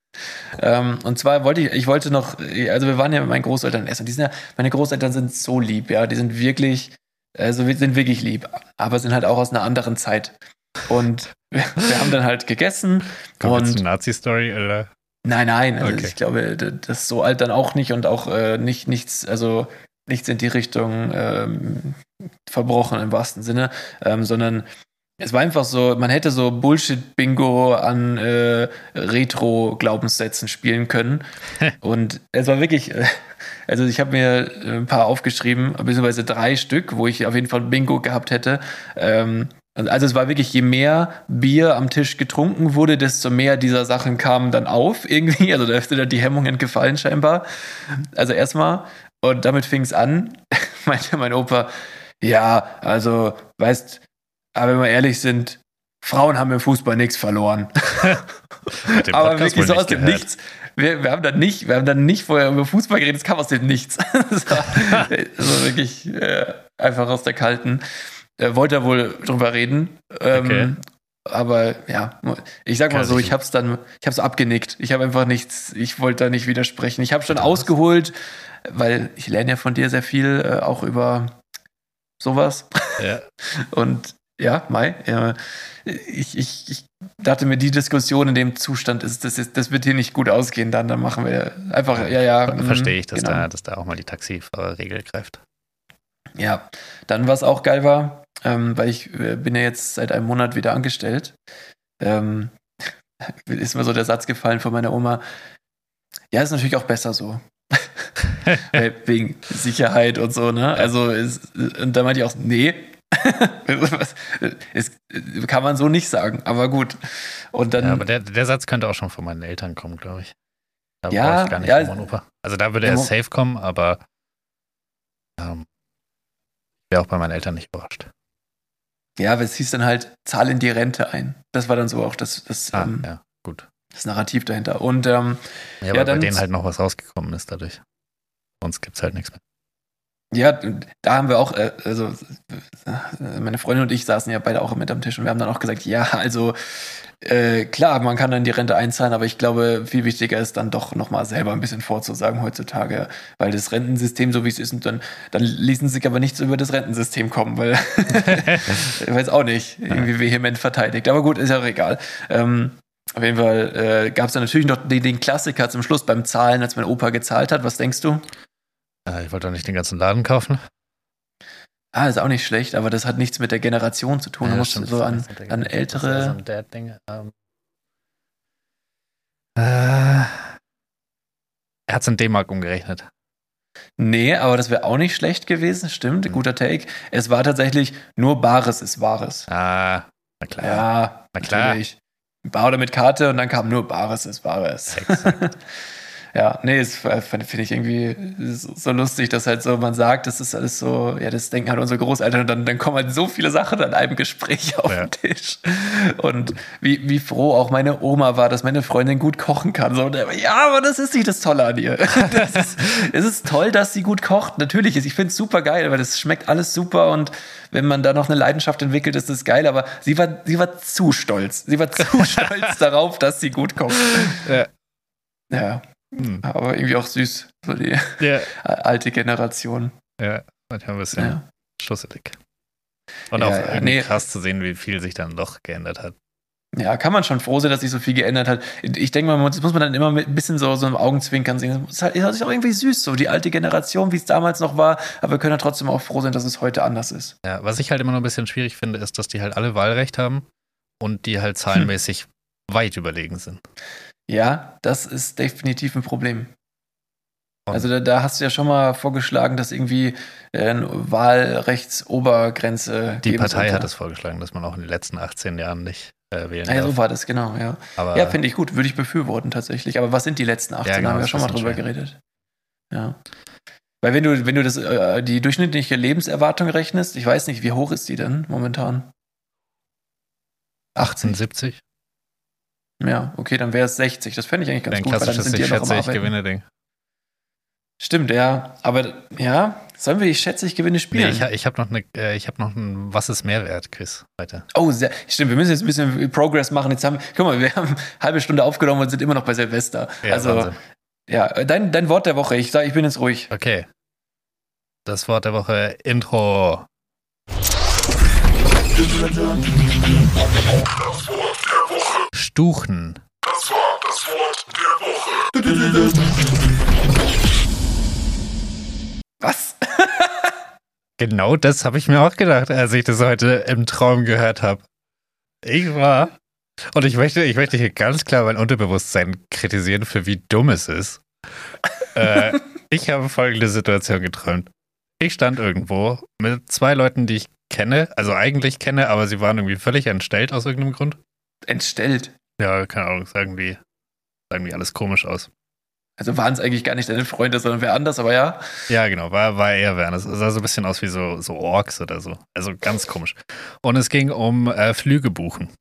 ähm, und zwar wollte ich, ich wollte noch, also wir waren ja mit meinen Großeltern essen. Die sind ja, meine Großeltern sind so lieb, ja, die sind wirklich, also wir sind wirklich lieb, aber sind halt auch aus einer anderen Zeit. Und wir, haben dann halt gegessen Kommt und eine Nazi-Story oder? nein, nein, also Okay. ich glaube, das ist so alt dann auch nicht und auch äh, nicht nichts, also nichts in die Richtung ähm, verbrochen im wahrsten Sinne, ähm, sondern es war einfach so, man hätte so Bullshit-Bingo an äh, Retro-Glaubenssätzen spielen können. Und es war wirklich, äh, also ich habe mir ein paar aufgeschrieben, beziehungsweise drei Stück, wo ich auf jeden Fall Bingo gehabt hätte. Ähm, also es war wirklich, je mehr Bier am Tisch getrunken wurde, desto mehr dieser Sachen kamen dann auf irgendwie. Also da sind dann die Hemmungen gefallen scheinbar. Also erstmal, und damit fing es an, meinte mein Opa, ja, also, weißt, aber wenn wir ehrlich sind, Frauen haben im Fußball nichts verloren. Aber wirklich so aus dem gehört. Nichts. Wir, wir haben dann nicht, wir haben dann nicht vorher über Fußball geredet, es kam aus dem Nichts. Das war also wirklich äh, einfach aus der Kalten. Äh, wollte er wohl drüber reden. Ähm, Okay. Aber ja, ich sag mal Kann so, ich hab's dann, ich hab's abgenickt. Ich habe einfach nichts, ich wollte da nicht widersprechen. Ich habe schon ausgeholt, weil ich lerne ja von dir sehr viel, äh, auch über sowas. Ja. Und ja, Mai, ja, ich, ich, ich dachte mir, die Diskussion in dem Zustand ist, das, ist, das wird hier nicht gut ausgehen, dann, dann machen wir einfach, ja, ja. mhm, Verstehe ich, dass, genau. da, dass da auch mal die Taxifahrerregel greift. Ja, dann was auch geil war, ähm, weil ich äh, bin ja jetzt seit einem Monat wieder angestellt, ähm, ist mir so der Satz gefallen von meiner Oma, ja, ist natürlich auch besser so. Wegen Sicherheit und so, ne? Also, ist, und da meinte ich auch, nee. es, kann man so nicht sagen, aber gut. Und dann, Ja, aber der, der Satz könnte auch schon von meinen Eltern kommen, glaube ich. Da Ja, ich gar nicht ja. von Opa. Also da würde er safe kommen, aber ähm, wäre auch bei meinen Eltern nicht überrascht. Ja, aber es hieß dann halt, zahl in die Rente ein. Das war dann so auch das, das, Ah, ähm, ja, gut. das Narrativ dahinter. Und ähm, Ja, Ja, weil bei dann- denen halt noch was rausgekommen ist dadurch. Sonst gibt es halt nichts mehr. Ja, da haben wir auch, äh, also äh, meine Freundin und ich saßen ja beide auch mit am Tisch und wir haben dann auch gesagt, ja, also äh, klar, man kann dann die Rente einzahlen, aber ich glaube, viel wichtiger ist dann doch nochmal selber ein bisschen vorzusagen heutzutage, weil das Rentensystem so wie es ist und dann, dann ließen sich aber nichts über das Rentensystem kommen, weil ich weiß auch nicht, irgendwie vehement verteidigt. Aber gut, ist ja auch egal. Ähm, auf jeden Fall äh, gab es dann natürlich noch den, den Klassiker zum Schluss beim Zahlen, als mein Opa gezahlt hat. Was denkst du? Äh, ich wollte doch nicht den ganzen Laden kaufen. Ah, ist auch nicht schlecht, aber das hat nichts mit der Generation zu tun. Ja, du musst stimmt, so an, an ältere. Ähm, äh, er hat es in D-Mark umgerechnet. Nee, aber das wäre auch nicht schlecht gewesen. Stimmt, Hm. guter Take. Es war tatsächlich nur Bares ist Wahres. Ah, na klar. Ja, Na klar. natürlich. Bar oder mit Karte und dann kam nur Bares ist Wahres. Exakt. ja, nee, das finde ich irgendwie so lustig, dass halt so man sagt, das ist alles so, ja, das denken halt unsere Großeltern und dann, dann kommen halt so viele Sachen an einem Gespräch auf Ja. den Tisch. Und wie, wie froh auch meine Oma war, dass meine Freundin gut kochen kann. So, ja, aber das ist nicht das Tolle an ihr. Das ist, es ist toll, dass sie gut kocht. Natürlich ist, ich finde es super geil, weil das schmeckt alles super und wenn man da noch eine Leidenschaft entwickelt, ist das geil, aber sie war, sie war zu stolz. Sie war zu stolz darauf, dass sie gut kocht. Ja. Ja, Hm. aber irgendwie auch süß, so die Ja, alte Generation. ja, manchmal ein bisschen Ja. schusselig. Und Ja, auch ja, nee. krass zu sehen, wie viel sich dann doch geändert hat. Ja, kann man schon froh sein, dass sich so viel geändert hat. Ich denke mal, das muss man dann immer mit ein bisschen so, so einem Augenzwinkern sehen. Es ist halt, ist auch irgendwie süß, so die alte Generation, wie es damals noch war. Aber wir können ja trotzdem auch froh sein, dass es heute anders ist. Ja, was ich halt immer noch ein bisschen schwierig finde, ist, dass die halt alle Wahlrecht haben und die halt zahlenmäßig hm. weit überlegen sind. Ja, das ist definitiv ein Problem. Also da, da, hast du ja schon mal vorgeschlagen, dass irgendwie äh, eine Wahlrechtsobergrenze. Die Partei sollte. hat es vorgeschlagen, dass man auch in den letzten 18 Jahren nicht äh, wählen ah ja, so war das, genau, ja. Aber ja, finde ich gut, würde ich befürworten tatsächlich. Aber was sind die letzten 18? Ja, genau, haben wir ja schon mal drüber schwer. geredet. Ja. Weil wenn du, wenn du das, äh, die durchschnittliche Lebenserwartung rechnest, ich weiß nicht, wie hoch ist die denn momentan? 1870? Ja, okay, dann wäre es 60. Das fände ich eigentlich ganz Ein gut, weil dann sind die ja noch am ich gewinne Ding. Stimmt, ja. Aber ja, sollen wir ich schätze, ich gewinne spielen? Nee, ich, ich habe noch, eine, äh, ich hab noch ein Was ist Mehrwert, Chris, weiter. Oh, sehr, stimmt, wir müssen jetzt ein bisschen Progress machen. Jetzt haben, guck mal, wir haben eine halbe Stunde aufgenommen und sind immer noch bei Silvester. Ja, also, Wahnsinn. ja, dein, dein Wort der Woche. Ich sage, ich bin jetzt ruhig. Okay. Das Wort der Woche, Intro. Stuchen. Das war das Wort der Woche. Was? genau das habe ich mir auch gedacht, als ich das heute im Traum gehört habe. Ich war. Und ich möchte, ich möchte hier ganz klar mein Unterbewusstsein kritisieren, für wie dumm es ist. äh, ich habe folgende Situation geträumt. Ich stand irgendwo mit zwei Leuten, die ich kenne, also eigentlich kenne, aber sie waren irgendwie völlig entstellt aus irgendeinem Grund. Entstellt? Ja, keine Ahnung, sagen die, sagen die alles komisch aus. Also waren es eigentlich gar nicht deine Freunde, sondern wer anders, aber ja. Ja, genau, war, war eher wer anders. Es sah so ein bisschen aus wie so, so Orks oder so. Also ganz komisch. Und es ging um äh, Flüge buchen.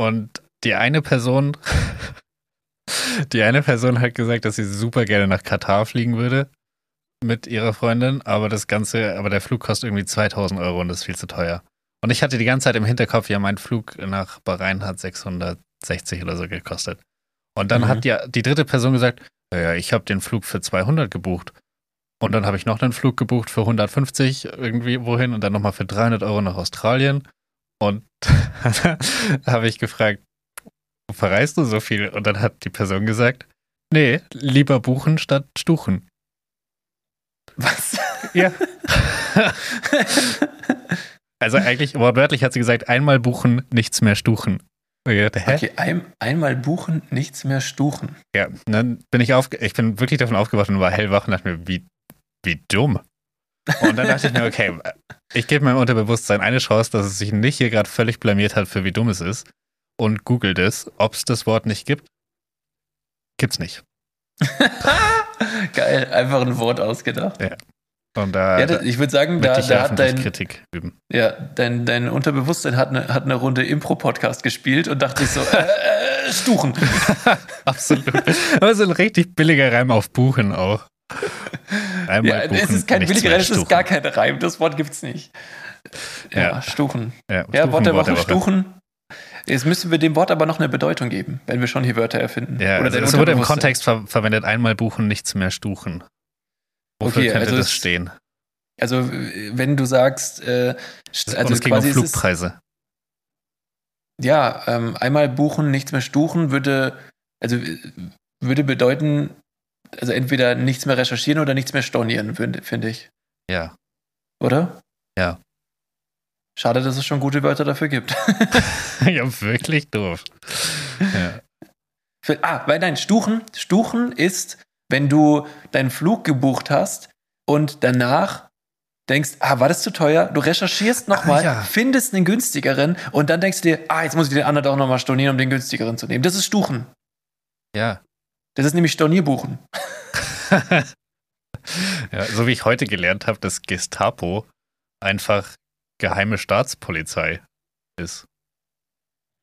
Und die eine Person, die eine Person hat gesagt, dass sie super gerne nach Katar fliegen würde mit ihrer Freundin, aber das Ganze, aber der Flug kostet irgendwie 2000 Euro und das ist viel zu teuer. Und ich hatte die ganze Zeit im Hinterkopf, ja, mein Flug nach Bahrain hat 660 oder so gekostet. Und dann mhm. hat die, die dritte Person gesagt, ja, ich habe den Flug für 200 gebucht. Und dann habe ich noch einen Flug gebucht für 150 irgendwie wohin und dann nochmal für 300 Euro nach Australien. Und habe ich gefragt, wo verreist du so viel? Und dann hat die Person gesagt, nee, lieber buchen statt stuchen. Was? Ja. also eigentlich, wortwörtlich hat sie gesagt, einmal buchen, nichts mehr stuchen. Gedacht, okay, ein, einmal buchen, nichts mehr stuchen. Ja, dann bin ich auf, ich bin wirklich davon aufgewacht und war hellwach und dachte mir, wie, wie dumm. Und dann dachte ich mir, okay, ich gebe meinem Unterbewusstsein eine Chance, dass es sich nicht hier gerade völlig blamiert hat, für wie dumm es ist. Und googelt es, ob es das Wort nicht gibt. Gibt's nicht. Geil, einfach ein Wort ausgedacht. Ja. Und da, ja, das, ich würde sagen, da, da hat dein, Kritik üben. Ja, dein, dein Unterbewusstsein hat eine, hat eine Runde Impro-Podcast gespielt und dachte sich so, äh, äh, Stuchen. Absolut. Aber so ein richtig billiger Reim auf Buchen auch. Einmal ja, Buchen, es ist kein billiger Reim, es ist gar kein Reim. Das Wort gibt's nicht. Ja, ja. Stuchen. Ja, ja Wort der Woche, Woche, Stuchen. Jetzt müssen wir dem Wort aber noch eine Bedeutung geben, wenn wir schon hier Wörter erfinden. Ja, Oder also es wurde im Kontext ver verwendet, einmal buchen, nichts mehr stuchen. Wofür okay, könnte also das stehen? Also, wenn du sagst, äh, also es ging um Flugpreise. Es, ja, ähm, einmal buchen, nichts mehr stuchen würde, also würde bedeuten, also entweder nichts mehr recherchieren oder nichts mehr stornieren, finde ich. Ja. Oder? Ja. Schade, dass es schon gute Wörter dafür gibt. ja, wirklich doof. Ja. Für, ah, weil nein, Stuchen, Stuchen ist wenn du deinen Flug gebucht hast und danach denkst, ah, war das zu teuer? Du recherchierst nochmal, ah, ja. findest einen günstigeren und dann denkst du dir, ah, jetzt muss ich den anderen auch nochmal stornieren, um den günstigeren zu nehmen. Das ist Stuchen. Ja. Das ist nämlich Stornierbuchen. ja, so wie ich heute gelernt habe, dass Gestapo einfach geheime Staatspolizei ist.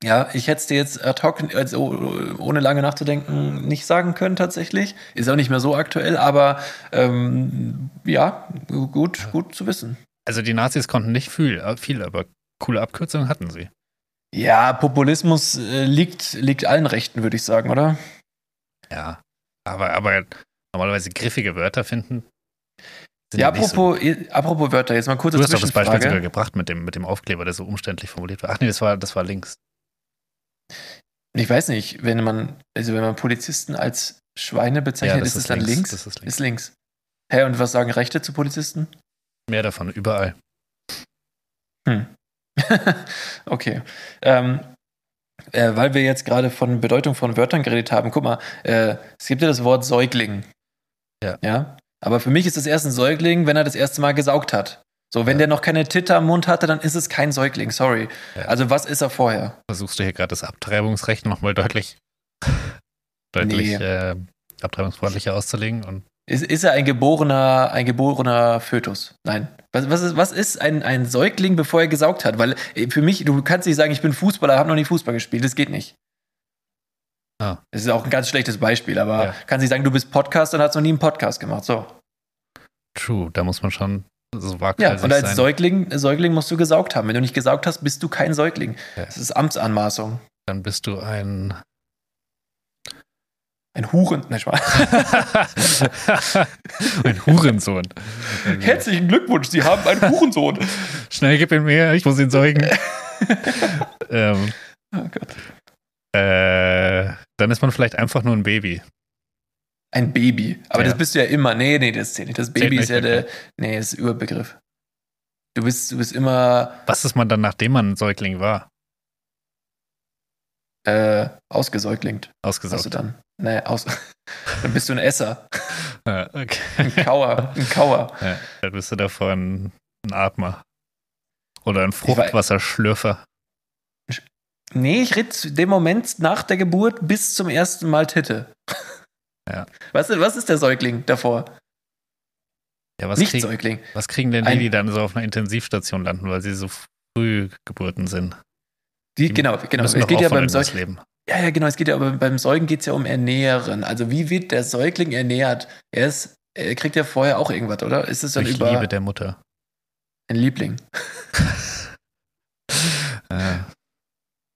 Ja, ich hätte es dir jetzt ad hoc, also ohne lange nachzudenken, nicht sagen können tatsächlich. Ist auch nicht mehr so aktuell, aber ähm, ja, gut, gut zu wissen. Also die Nazis konnten nicht viel, äh, viel, aber coole Abkürzungen hatten sie. Ja, Populismus äh, liegt, liegt allen Rechten, würde ich sagen, oder? Ja, aber, aber normalerweise griffige Wörter finden. Ja, apropos, so. apropos Wörter, jetzt mal kurz Du hast doch das Beispiel sogar gebracht mit dem, mit dem Aufkleber, der so umständlich formuliert war. Ach nee, das war, das war links. Ich weiß nicht, wenn man, also wenn man Polizisten als Schweine bezeichnet, das ist es dann links. links? Das ist links. Ist links. Hä, und was sagen Rechte zu Polizisten? Mehr davon, überall. Hm. okay. Ähm, äh, weil wir jetzt gerade von Bedeutung von Wörtern geredet haben, guck mal, äh, es gibt ja das Wort Säugling. Ja. Ja. Aber für mich ist es erst ein Säugling, wenn er das erste Mal gesaugt hat. So, wenn Ja. der noch keine Titte am Mund hatte, dann ist es kein Säugling, sorry. Ja. Also, was ist er vorher? Versuchst du hier gerade das Abtreibungsrecht nochmal deutlich, deutlich Nee. äh, abtreibungsfreundlicher auszulegen? Und Ist, ist er ein geborener, ein geborener Fötus? Nein. Was, was ist, was ist ein, ein Säugling, bevor er gesaugt hat? Weil äh, für mich, du kannst nicht sagen, ich bin Fußballer, habe noch nie Fußball gespielt. Das geht nicht. Ah. Das ist auch ein ganz schlechtes Beispiel, aber Ja. kannst nicht sagen, du bist Podcaster und hast noch nie einen Podcast gemacht. So. true, da muss man schon so Ja, waghalsig und als sein. Säugling, Säugling musst du gesaugt haben. Wenn du nicht gesaugt hast, bist du kein Säugling. Ja. Das ist Amtsanmaßung. Dann bist du ein. Ein Huren. Nein, Spaß. ein Hurensohn. Herzlichen Glückwunsch, Sie haben einen Hurensohn. Schnell gib ihn mir, ich muss ihn säugen. ähm, oh Gott. äh, dann ist man vielleicht einfach nur ein Baby. Ein Baby. Aber Ja. das bist du ja immer. Nee, nee, das zählt nicht. Das Baby ist ja der. Nee, das ist Überbegriff. Du bist, du bist immer Was ist man dann, nachdem man ein Säugling war? äh, ausgesäuglingt. Hast du Ausgesaugt. dann. Nee, aus. dann bist du ein Esser. Ja, okay. Ein Kauer. Ein Kauer. Ja, dann bist du davon ein Atmer. Oder ein Fruchtwasserschlürfer. Nee, ich zu dem Moment nach der Geburt bis zum ersten Mal Titte. Ja. Was, was ist der Säugling davor? Ja, was, Nicht krieg, Säugling. was kriegen denn die, die dann so auf einer Intensivstation landen, weil sie so früh Geburten sind? Die, Die genau, genau. Es geht ja beim Säugling. Ja, ja, genau. Es geht ja aber beim Säugen geht es ja um Ernähren. Also wie wird der Säugling ernährt? Er ist, er kriegt ja vorher auch irgendwas, oder? Ist es dann Durch über Liebe der Mutter. ein Liebling? Äh,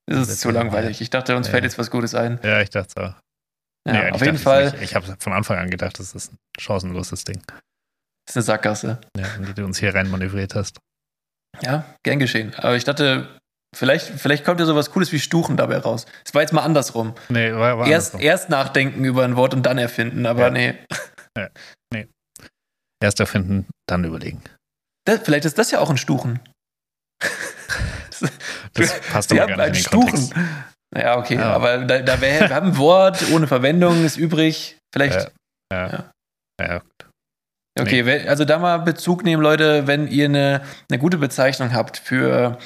Das ist zu langweilig. Ich dachte, uns Ja. fällt jetzt was Gutes ein. ja, ich dachte so. Ja, Nee, auf jeden dachte Fall nicht. Ich habe von Anfang an gedacht, das ist ein chancenloses Ding, ist eine Sackgasse. ja, in die du uns hier rein manövriert hast. Ja, gern geschehen. Aber ich dachte, vielleicht, vielleicht kommt ja sowas Cooles wie Stuchen dabei raus. Es war jetzt mal andersrum. Nee, war, war Erst, andersrum. erst nachdenken über ein Wort und dann erfinden, aber Ja. nee. Erst erfinden, dann überlegen. Das, vielleicht ist das ja auch ein Stuchen. Das passt Sie aber gar nicht in den Kontext. Ja, okay, Ja. aber da, da wär, wir haben ein Wort ohne Verwendung, ist übrig. Vielleicht. Ja. Ja. Okay, we- also da mal Bezug nehmen, Leute, wenn ihr eine, eine gute Bezeichnung habt für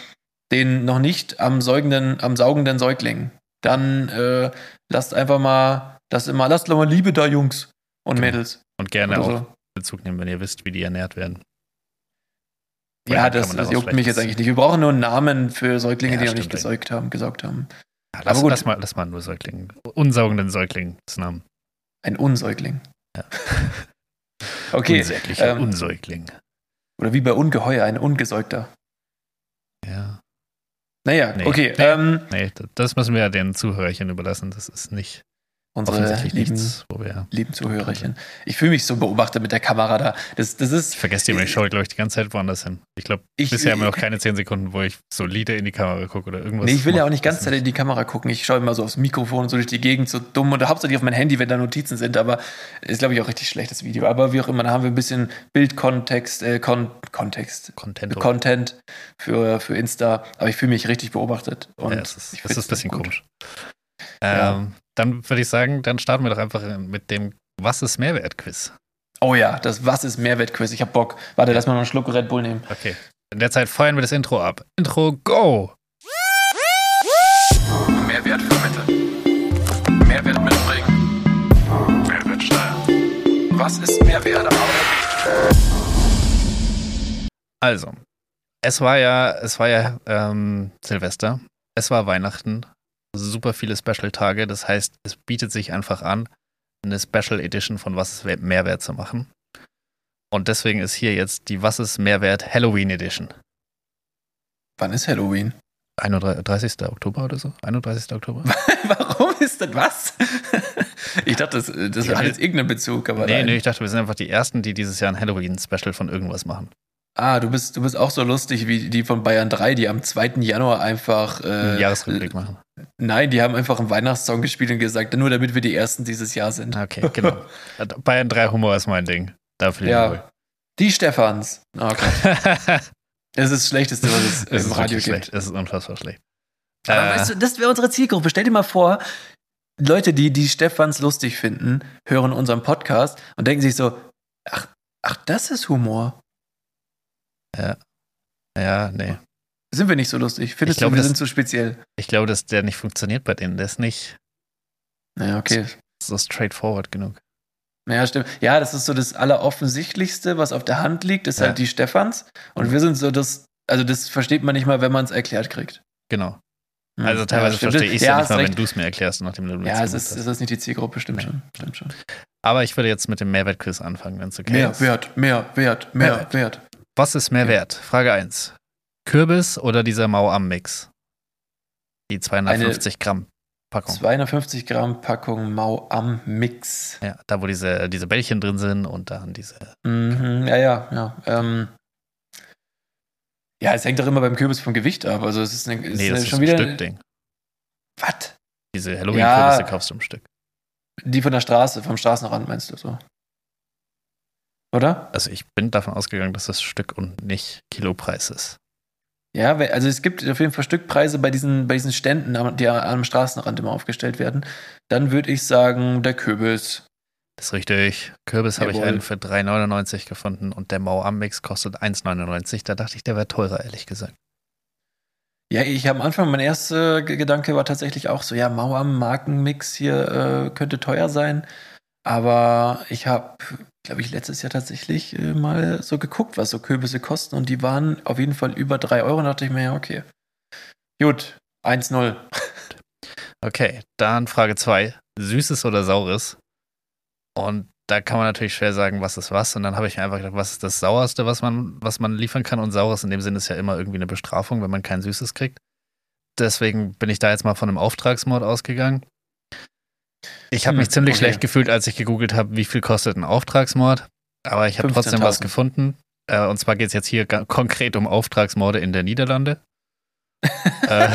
den noch nicht am säugenden, am saugenden Säugling, dann äh, lasst einfach mal das immer, lasst mal Liebe da, Jungs und Genau. Mädels. und gerne Oder auch so. Bezug nehmen, wenn ihr wisst, wie die ernährt werden. Ja, das, das juckt mich jetzt eigentlich nicht. Wir brauchen nur einen Namen für Säuglinge, Ja, die noch nicht gesäugt haben, gesaugt haben. Ja, lass, lass, mal, lass mal nur Säugling. Unsaugenden Säuglingsnamen. Ein Unsäugling. Ja. Okay, Unsäglicher ähm, Unsäugling. oder wie bei Ungeheuer, ein Ungesäugter. Ja. Naja, Nee. okay. Nee. Ähm, Nee, das müssen wir ja den Zuhörerchen überlassen. Das ist nicht unsere lieben, nichts, wo wir. lieben Zuhörerchen. Ich fühle mich so beobachtet mit der Kamera da. Das, das ist. Ich vergesse die immer, ich schaue, glaube ich, die ganze Zeit woanders hin. Ich glaube, Ich, bisher haben wir noch keine 10 Sekunden, wo ich solide in die Kamera gucke oder irgendwas. Nee, ich will ja auch nicht ganz Zeit in die Kamera gucken. Ich schaue immer so aufs Mikrofon und so durch die Gegend, so dumm und hauptsächlich auf mein Handy, wenn da Notizen sind. Aber ist, glaube ich, auch richtig schlechtes Video. Aber wie auch immer, da haben wir ein bisschen Bildkontext, äh, Kon Kontext, Content. Content für, für Insta. Aber ich fühle mich richtig beobachtet. Und ja, das ist, ich das ist ein bisschen gut. komisch. Ja. Dann würde ich sagen, dann starten wir doch einfach mit dem Was ist Mehrwert-Quiz. Oh ja, das Was ist Mehrwertquiz? Ich hab Bock. Warte, lass mal noch einen Schluck Red Bull nehmen. Okay. In der Zeit feuern wir das Intro ab. Intro, go! Mehrwert vermitteln. Mehrwert mitbringen. Mehrwertsteuer. Was ist Mehrwert? Also, es war ja, es war ja ähm, Silvester, es war Weihnachten, super viele Special-Tage. Das heißt, es bietet sich einfach an, eine Special Edition von Was ist Mehrwert zu machen. Und deswegen ist hier jetzt die Was ist Mehrwert Halloween Edition. Wann ist Halloween? 31. Oktober oder so? 31. Oktober? Warum ist das was? ich dachte, das, das Ja, hat jetzt irgendeinen Bezug, aber nee, nein. nee, ich dachte, wir sind einfach die Ersten, die dieses Jahr ein Halloween-Special von irgendwas machen. Ah, du bist, du bist auch so lustig wie die von Bayern 3, die am 2. Januar einfach äh, Jahresrückblick machen. Nein, die haben einfach einen Weihnachtssong gespielt und gesagt, nur damit wir die Ersten dieses Jahr sind. Okay, genau. Bayern 3 Humor ist mein Ding. Dafür ja. Die Stefans. Oh Gott. das ist das Schlechteste, was es, es im Radio gibt. Schlecht. Es ist unfassbar schlecht. Aber äh, weißt du, das wäre unsere Zielgruppe. Stell dir mal vor, Leute, die die Stefans lustig finden, hören unseren Podcast und denken sich so, ach, ach, das ist Humor. Ja. Ja, nee. Sind wir nicht so lustig? Findest glaub, du, wir das, sind so speziell? Ich glaube, dass der nicht funktioniert bei denen. Der ist nicht. Naja, okay. So straightforward genug. Ja, stimmt. Ja, das ist so das Alleroffensichtlichste, was auf der Hand liegt, ist ja. halt die Stefans. Und wir sind so das, also das versteht man nicht mal, wenn man es erklärt kriegt. Genau. Hm. Also teilweise ja, verstehe ich es ja, ja nicht mal, recht. wenn du es mir erklärst, nachdem du Ja, es ist, ist nicht die Zielgruppe, stimmt schon. Stimmt schon. Aber ich würde jetzt mit dem Mehrwertquiz anfangen, wenn es okay mehr ist. Wert, mehr Wert, mehr Wert, Wert. Was ist mehr Wert? Frage 1. Kürbis oder dieser Mau-Am-Mix? Die 250 Eine Gramm Packung. 250 Gramm Packung Mau-Am-Mix. Ja, da wo diese, diese Bällchen drin sind und dann diese. Mhm, ja, ja, ja. Ähm, ja, es hängt doch immer beim Kürbis vom Gewicht ab. Also es ist, eine, es nee, ist das schon ist ein wieder. Stückding. Was? Diese Halloween-Kürbisse ja, kaufst du im Stück. Die von der Straße, vom Straßenrand meinst du so? Oder? Also ich bin davon ausgegangen, dass das Stück und nicht Kilopreis ist. Ja, also es gibt auf jeden Fall Stückpreise bei diesen, bei diesen Ständen, die am Straßenrand immer aufgestellt werden. Dann würde ich sagen, der Kürbis. Das ist richtig. Kürbis habe ich einen für 3,99 gefunden und der Mau am Mix kostet 1,99. Da dachte ich, der wäre teurer, ehrlich gesagt. Ja, ich habe am Anfang, mein erster Gedanke war tatsächlich auch so, ja, Mau am Markenmix hier äh, könnte teuer sein. Aber ich habe, glaube ich, letztes Jahr tatsächlich äh, mal so geguckt, was so Kürbisse kosten und die waren auf jeden Fall über 3 Euro. Da dachte ich mir, ja, okay. Gut, 1-0. Okay, dann Frage 2. Süßes oder Saures? Und da kann man natürlich schwer sagen, was ist was. Und dann habe ich mir einfach gedacht, was ist das Sauerste, was man, was man liefern kann? Und Saures in dem Sinne ist ja immer irgendwie eine Bestrafung, wenn man kein Süßes kriegt. Deswegen bin ich da jetzt mal von einem Auftragsmord ausgegangen. Ich habe hm, mich ziemlich okay. schlecht gefühlt, als ich gegoogelt habe, wie viel kostet ein Auftragsmord. Aber ich habe trotzdem was gefunden. Äh, und zwar geht es jetzt hier konkret um Auftragsmorde in der Niederlande. äh,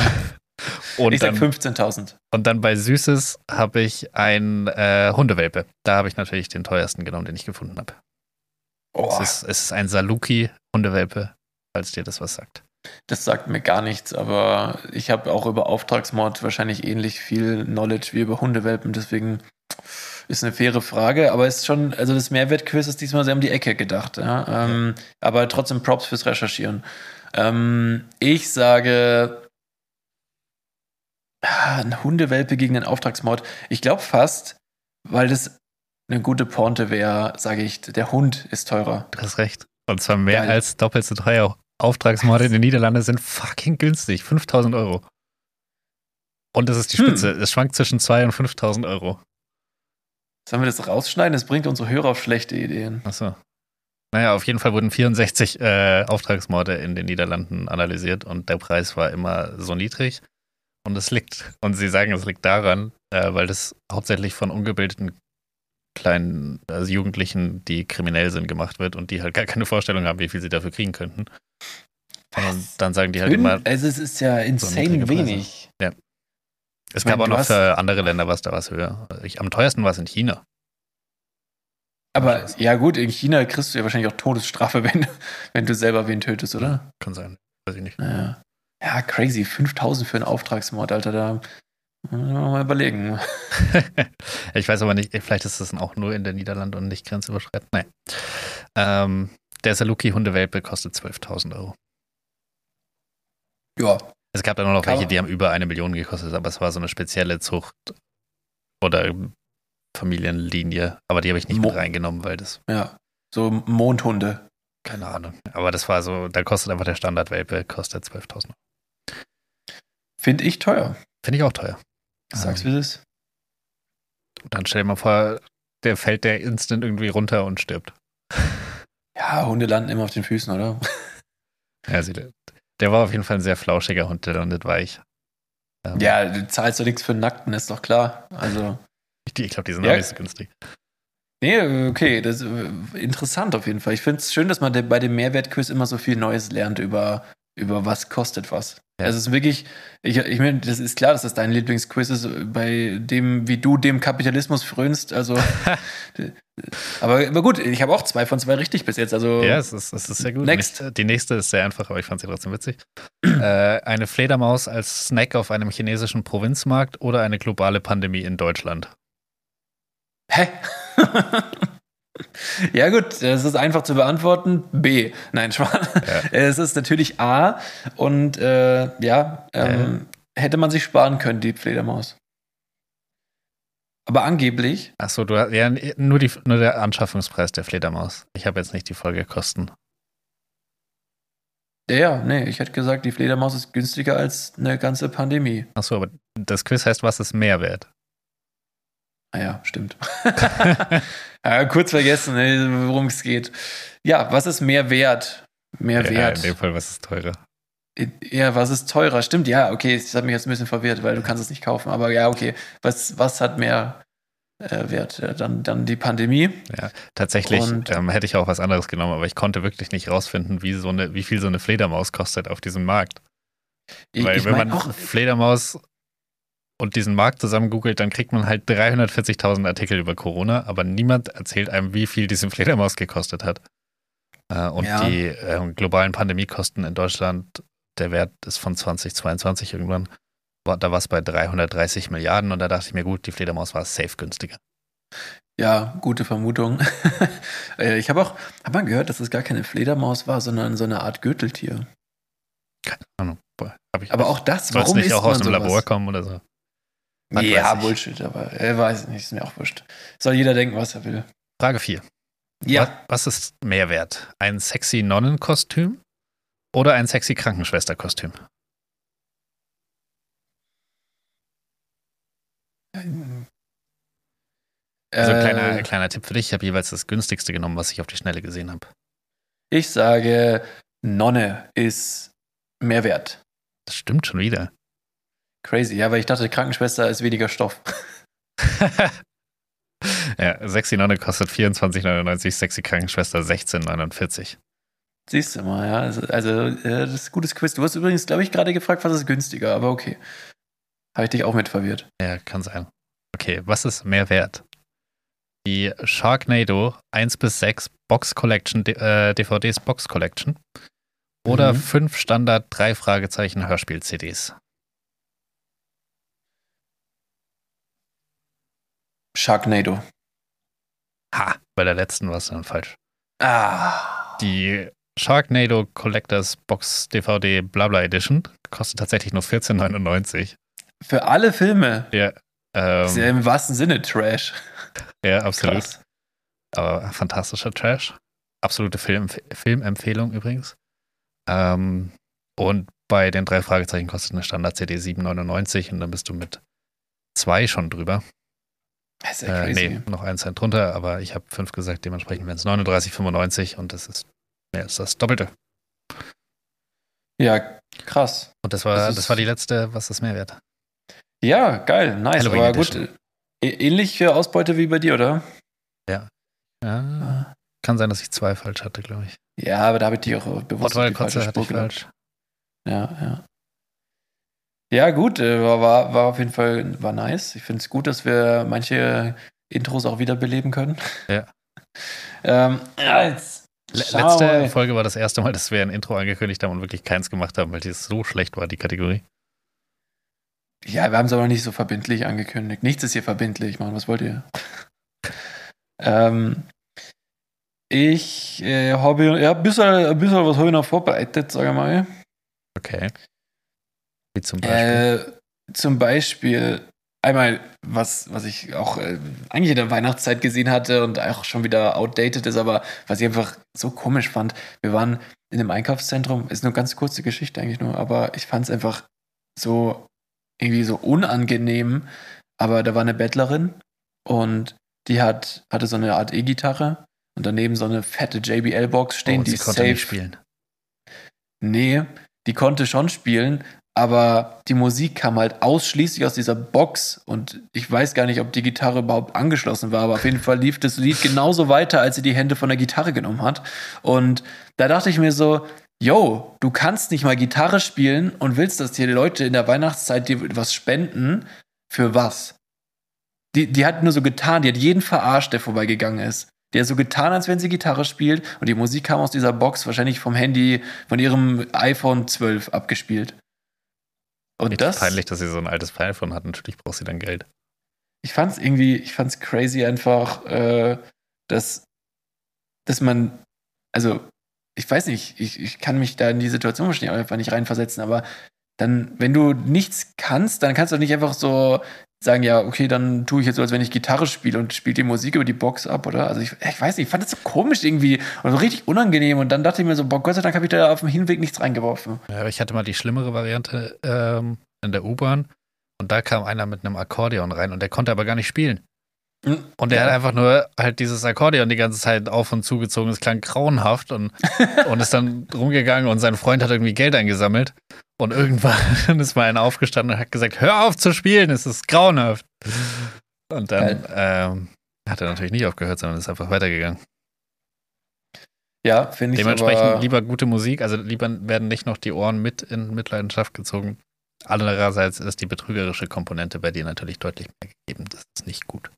und ich sag 15.000. Und dann bei Süßes habe ich ein äh, Hundewelpe. Da habe ich natürlich den teuersten genommen, den ich gefunden habe. Oh. Es, ist, es ist ein Saluki-Hundewelpe, falls dir das was sagt. Das sagt mir gar nichts, aber ich habe auch über Auftragsmord wahrscheinlich ähnlich viel Knowledge wie über Hundewelpen, deswegen ist eine faire Frage, aber ist schon, also das Mehrwertquiz ist diesmal sehr um die Ecke gedacht, ja? Ähm, aber trotzdem Props fürs Recherchieren. Ähm, ich sage ah, ein Hundewelpe gegen den Auftragsmord. Ich glaube fast, weil das eine gute Ponte wäre, sage ich, der Hund ist teurer. Du hast recht. Und zwar mehr Geil. als doppelt so teuer. Auftragsmorde in den Niederlanden sind fucking günstig. 5000 Euro. Und das ist die Spitze. Hm. Es schwankt zwischen 2 und 5000 Euro. Sollen wir das rausschneiden? Das bringt unsere Hörer auf schlechte Ideen. Achso. Naja, auf jeden Fall wurden 64 äh, Auftragsmorde in den Niederlanden analysiert und der Preis war immer so niedrig. Und es liegt, und sie sagen, es liegt daran, äh, weil das hauptsächlich von ungebildeten kleinen also Jugendlichen, die kriminell sind, gemacht wird und die halt gar keine Vorstellung haben, wie viel sie dafür kriegen könnten. Und dann sagen die halt Fünf? immer. Also es ist ja insane so wenig. Ja. Es gab auch noch für andere Länder was da was höher. Ich, am teuersten war es in China. Aber ja gut, in China kriegst du ja wahrscheinlich auch Todesstrafe, wenn, wenn du selber wen tötest, oder? Kann sein. Weiß ich nicht. Ja, ja crazy. 5000 für einen Auftragsmord, Alter. Da Mal überlegen. ich weiß aber nicht, vielleicht ist das auch nur in der Niederlande und nicht grenzüberschreitend. Nein. Ähm, der Saluki-Hundewelpe kostet 12.000 Euro. Ja. Es gab dann noch Klar. welche, die haben über eine Million gekostet, aber es war so eine spezielle Zucht oder Familienlinie. Aber die habe ich nicht Mo mit reingenommen, weil das. Ja. So Mondhunde. Keine Ahnung. Aber das war so, da kostet einfach der Standardwelpe, kostet 12.000 Euro. Finde ich teuer. Finde ich auch teuer. Sag's, wie es ist. Dann stell dir mal vor, der fällt der instant irgendwie runter und stirbt. Ja, Hunde landen immer auf den Füßen, oder? Ja, sie, der war auf jeden Fall ein sehr flauschiger Hund, der landet weich. Ähm, ja, du zahlst doch nichts für einen Nackten, ist doch klar. Also. Ich, glaube, die sind ja. auch nicht so günstig. Nee, okay, das ist äh, interessant auf jeden Fall. Ich finde es schön, dass man bei dem Mehrwertquiz immer so viel Neues lernt über über was kostet was. Ja. Also es ist wirklich, ich, ich meine, das ist klar, dass das dein Lieblingsquiz ist, bei dem, wie du dem Kapitalismus frönst. Also, aber, aber gut, ich habe auch zwei von zwei richtig bis jetzt. Also, ja, es ist, es ist sehr gut. Next. Die nächste ist sehr einfach, aber ich fand sie trotzdem witzig. äh, eine Fledermaus als Snack auf einem chinesischen Provinzmarkt oder eine globale Pandemie in Deutschland? Hä? Ja, gut, das ist einfach zu beantworten. B. Nein, Schwan. Ja. Es ist natürlich A. Und äh, ja, ähm, äh. hätte man sich sparen können, die Fledermaus. Aber angeblich. Achso, du hast ja nur, die, nur der Anschaffungspreis der Fledermaus. Ich habe jetzt nicht die Folgekosten. Ja, ja, nee, ich hätte gesagt, die Fledermaus ist günstiger als eine ganze Pandemie. Achso, aber das Quiz heißt, was ist Mehrwert? Ah ja, stimmt. ja, kurz vergessen, worum es geht. Ja, was ist mehr wert? Mehr ja, wert. In dem Fall, was ist teurer? Ja, was ist teurer? Stimmt, ja, okay, das hat mich jetzt ein bisschen verwirrt, weil du kannst es nicht kaufen. Aber ja, okay, was, was hat mehr äh, Wert? Ja, dann, dann die Pandemie. Ja, tatsächlich ähm, hätte ich auch was anderes genommen, aber ich konnte wirklich nicht rausfinden, wie, so eine, wie viel so eine Fledermaus kostet auf diesem Markt. Weil ich wenn man auch, Fledermaus und diesen Markt zusammen googelt, dann kriegt man halt 340.000 Artikel über Corona, aber niemand erzählt einem, wie viel diese Fledermaus gekostet hat. Äh, und ja. die äh, globalen Pandemiekosten in Deutschland, der Wert ist von 2022 irgendwann, da war es bei 330 Milliarden und da dachte ich mir, gut, die Fledermaus war safe günstiger. Ja, gute Vermutung. Äh, ich habe auch, hat man gehört, dass es gar keine Fledermaus war, sondern so eine Art Gürteltier. Keine Ahnung. aber auch das, warum nicht auch aus dem Labor kommen oder so? Was ja, Bullshit, aber er weiß nicht, ist mir auch wurscht. Soll jeder denken, was er will. Frage 4. Ja. Was, was ist mehr wert? Ein sexy Nonnenkostüm oder ein sexy Krankenschwesterkostüm? Also ein kleiner, äh, kleiner Tipp für dich. Ich habe jeweils das günstigste genommen, was ich auf die Schnelle gesehen habe. Ich sage, Nonne ist mehr wert. Das stimmt schon wieder. Crazy, ja, weil ich dachte, Krankenschwester ist weniger Stoff. ja, sexy Nonne kostet 24,99, sexy Krankenschwester 16,49. Siehst du mal, ja. Also, also das ist ein gutes Quiz. Du hast übrigens, glaube ich, gerade gefragt, was ist günstiger, aber okay. Habe ich dich auch mit verwirrt. Ja, kann sein. Okay, was ist mehr wert? Die Sharknado 1 bis 6 Box Collection, äh, DVDs Box Collection oder mhm. 5 Standard 3 Fragezeichen Hörspiel Sharknado. Ha, bei der letzten war es dann falsch. Ah. Die Sharknado Collectors Box DVD Blabla Edition kostet tatsächlich nur 14,99. Für alle Filme? Ja. Ähm, ist ja im wahrsten Sinne Trash. Ja, absolut. Krass. Aber fantastischer Trash. Absolute Film Filmempfehlung übrigens. Ähm, und bei den drei Fragezeichen kostet eine Standard-CD 7,99 und dann bist du mit zwei schon drüber. Das ist ja crazy. Äh, nee, noch einen Cent drunter, aber ich habe fünf gesagt, dementsprechend wären es 39,95 und das ist mehr als das Doppelte. Ja, krass. Und das war, das, das war die letzte, was ist Mehrwert? Ja, geil, nice. Halloween aber gut, äh, ähnliche Ausbeute wie bei dir, oder? Ja. ja. Kann sein, dass ich zwei falsch hatte, glaube ich. Ja, aber da habe ich die auch bewusst Rottweiler Kotze hatte ich falsch. Ja, ja. Ja, gut, äh, war, war auf jeden Fall war nice. Ich finde es gut, dass wir manche Intros auch wiederbeleben können. Ja. ähm, ja jetzt Letzte Folge war das erste Mal, dass wir ein Intro angekündigt haben und wirklich keins gemacht haben, weil die so schlecht war, die Kategorie. Ja, wir haben es aber nicht so verbindlich angekündigt. Nichts ist hier verbindlich, Mann. Was wollt ihr? ähm, ich äh, habe ja, ein bisschen, ein bisschen was habe ich noch vorbereitet, sage ich mal. Okay. Wie zum Beispiel? Äh, zum Beispiel einmal, was, was ich auch äh, eigentlich in der Weihnachtszeit gesehen hatte und auch schon wieder outdated ist, aber was ich einfach so komisch fand. Wir waren in einem Einkaufszentrum, ist nur ganz kurze Geschichte eigentlich nur, aber ich fand es einfach so irgendwie so unangenehm. Aber da war eine Bettlerin und die hat, hatte so eine Art E-Gitarre und daneben so eine fette JBL-Box stehen, oh, die sie konnte safe. Nicht spielen. Nee, die konnte schon spielen, aber die Musik kam halt ausschließlich aus dieser Box und ich weiß gar nicht, ob die Gitarre überhaupt angeschlossen war, aber auf jeden Fall lief das Lied genauso weiter, als sie die Hände von der Gitarre genommen hat. Und da dachte ich mir so, yo, du kannst nicht mal Gitarre spielen und willst, dass dir Leute in der Weihnachtszeit dir was spenden. Für was? Die, die hat nur so getan, die hat jeden verarscht, der vorbeigegangen ist. Hat so getan, als wenn sie Gitarre spielt und die Musik kam aus dieser Box, wahrscheinlich vom Handy, von ihrem iPhone 12 abgespielt. Und Richtig das peinlich, dass sie so ein altes iPhone hat. Natürlich braucht sie dann Geld. Ich fand's irgendwie, ich fand's crazy einfach, äh, dass, dass man, also ich weiß nicht, ich, ich kann mich da in die Situation wahrscheinlich einfach nicht reinversetzen, aber dann, wenn du nichts kannst, dann kannst du nicht einfach so sagen, ja, okay, dann tue ich jetzt so, als wenn ich Gitarre spiele und spiele die Musik über die Box ab, oder? Also ich, ich weiß nicht, ich fand das so komisch irgendwie und so richtig unangenehm und dann dachte ich mir so, boah, Gott sei Dank habe ich da auf dem Hinweg nichts reingeworfen. Ja, ich hatte mal die schlimmere Variante ähm, in der U-Bahn und da kam einer mit einem Akkordeon rein und der konnte aber gar nicht spielen. Hm. Und der ja. hat einfach nur halt dieses Akkordeon die ganze Zeit auf und zugezogen. Es klang grauenhaft und, und ist dann rumgegangen und sein Freund hat irgendwie Geld eingesammelt. Und irgendwann ist mal einer aufgestanden und hat gesagt: Hör auf zu spielen, es ist grauenhaft. Und dann ähm, hat er natürlich nicht aufgehört, sondern ist einfach weitergegangen. Ja, finde ich. Dementsprechend lieber gute Musik, also lieber werden nicht noch die Ohren mit in Mitleidenschaft gezogen. Andererseits ist die betrügerische Komponente bei dir natürlich deutlich mehr gegeben. Das ist nicht gut.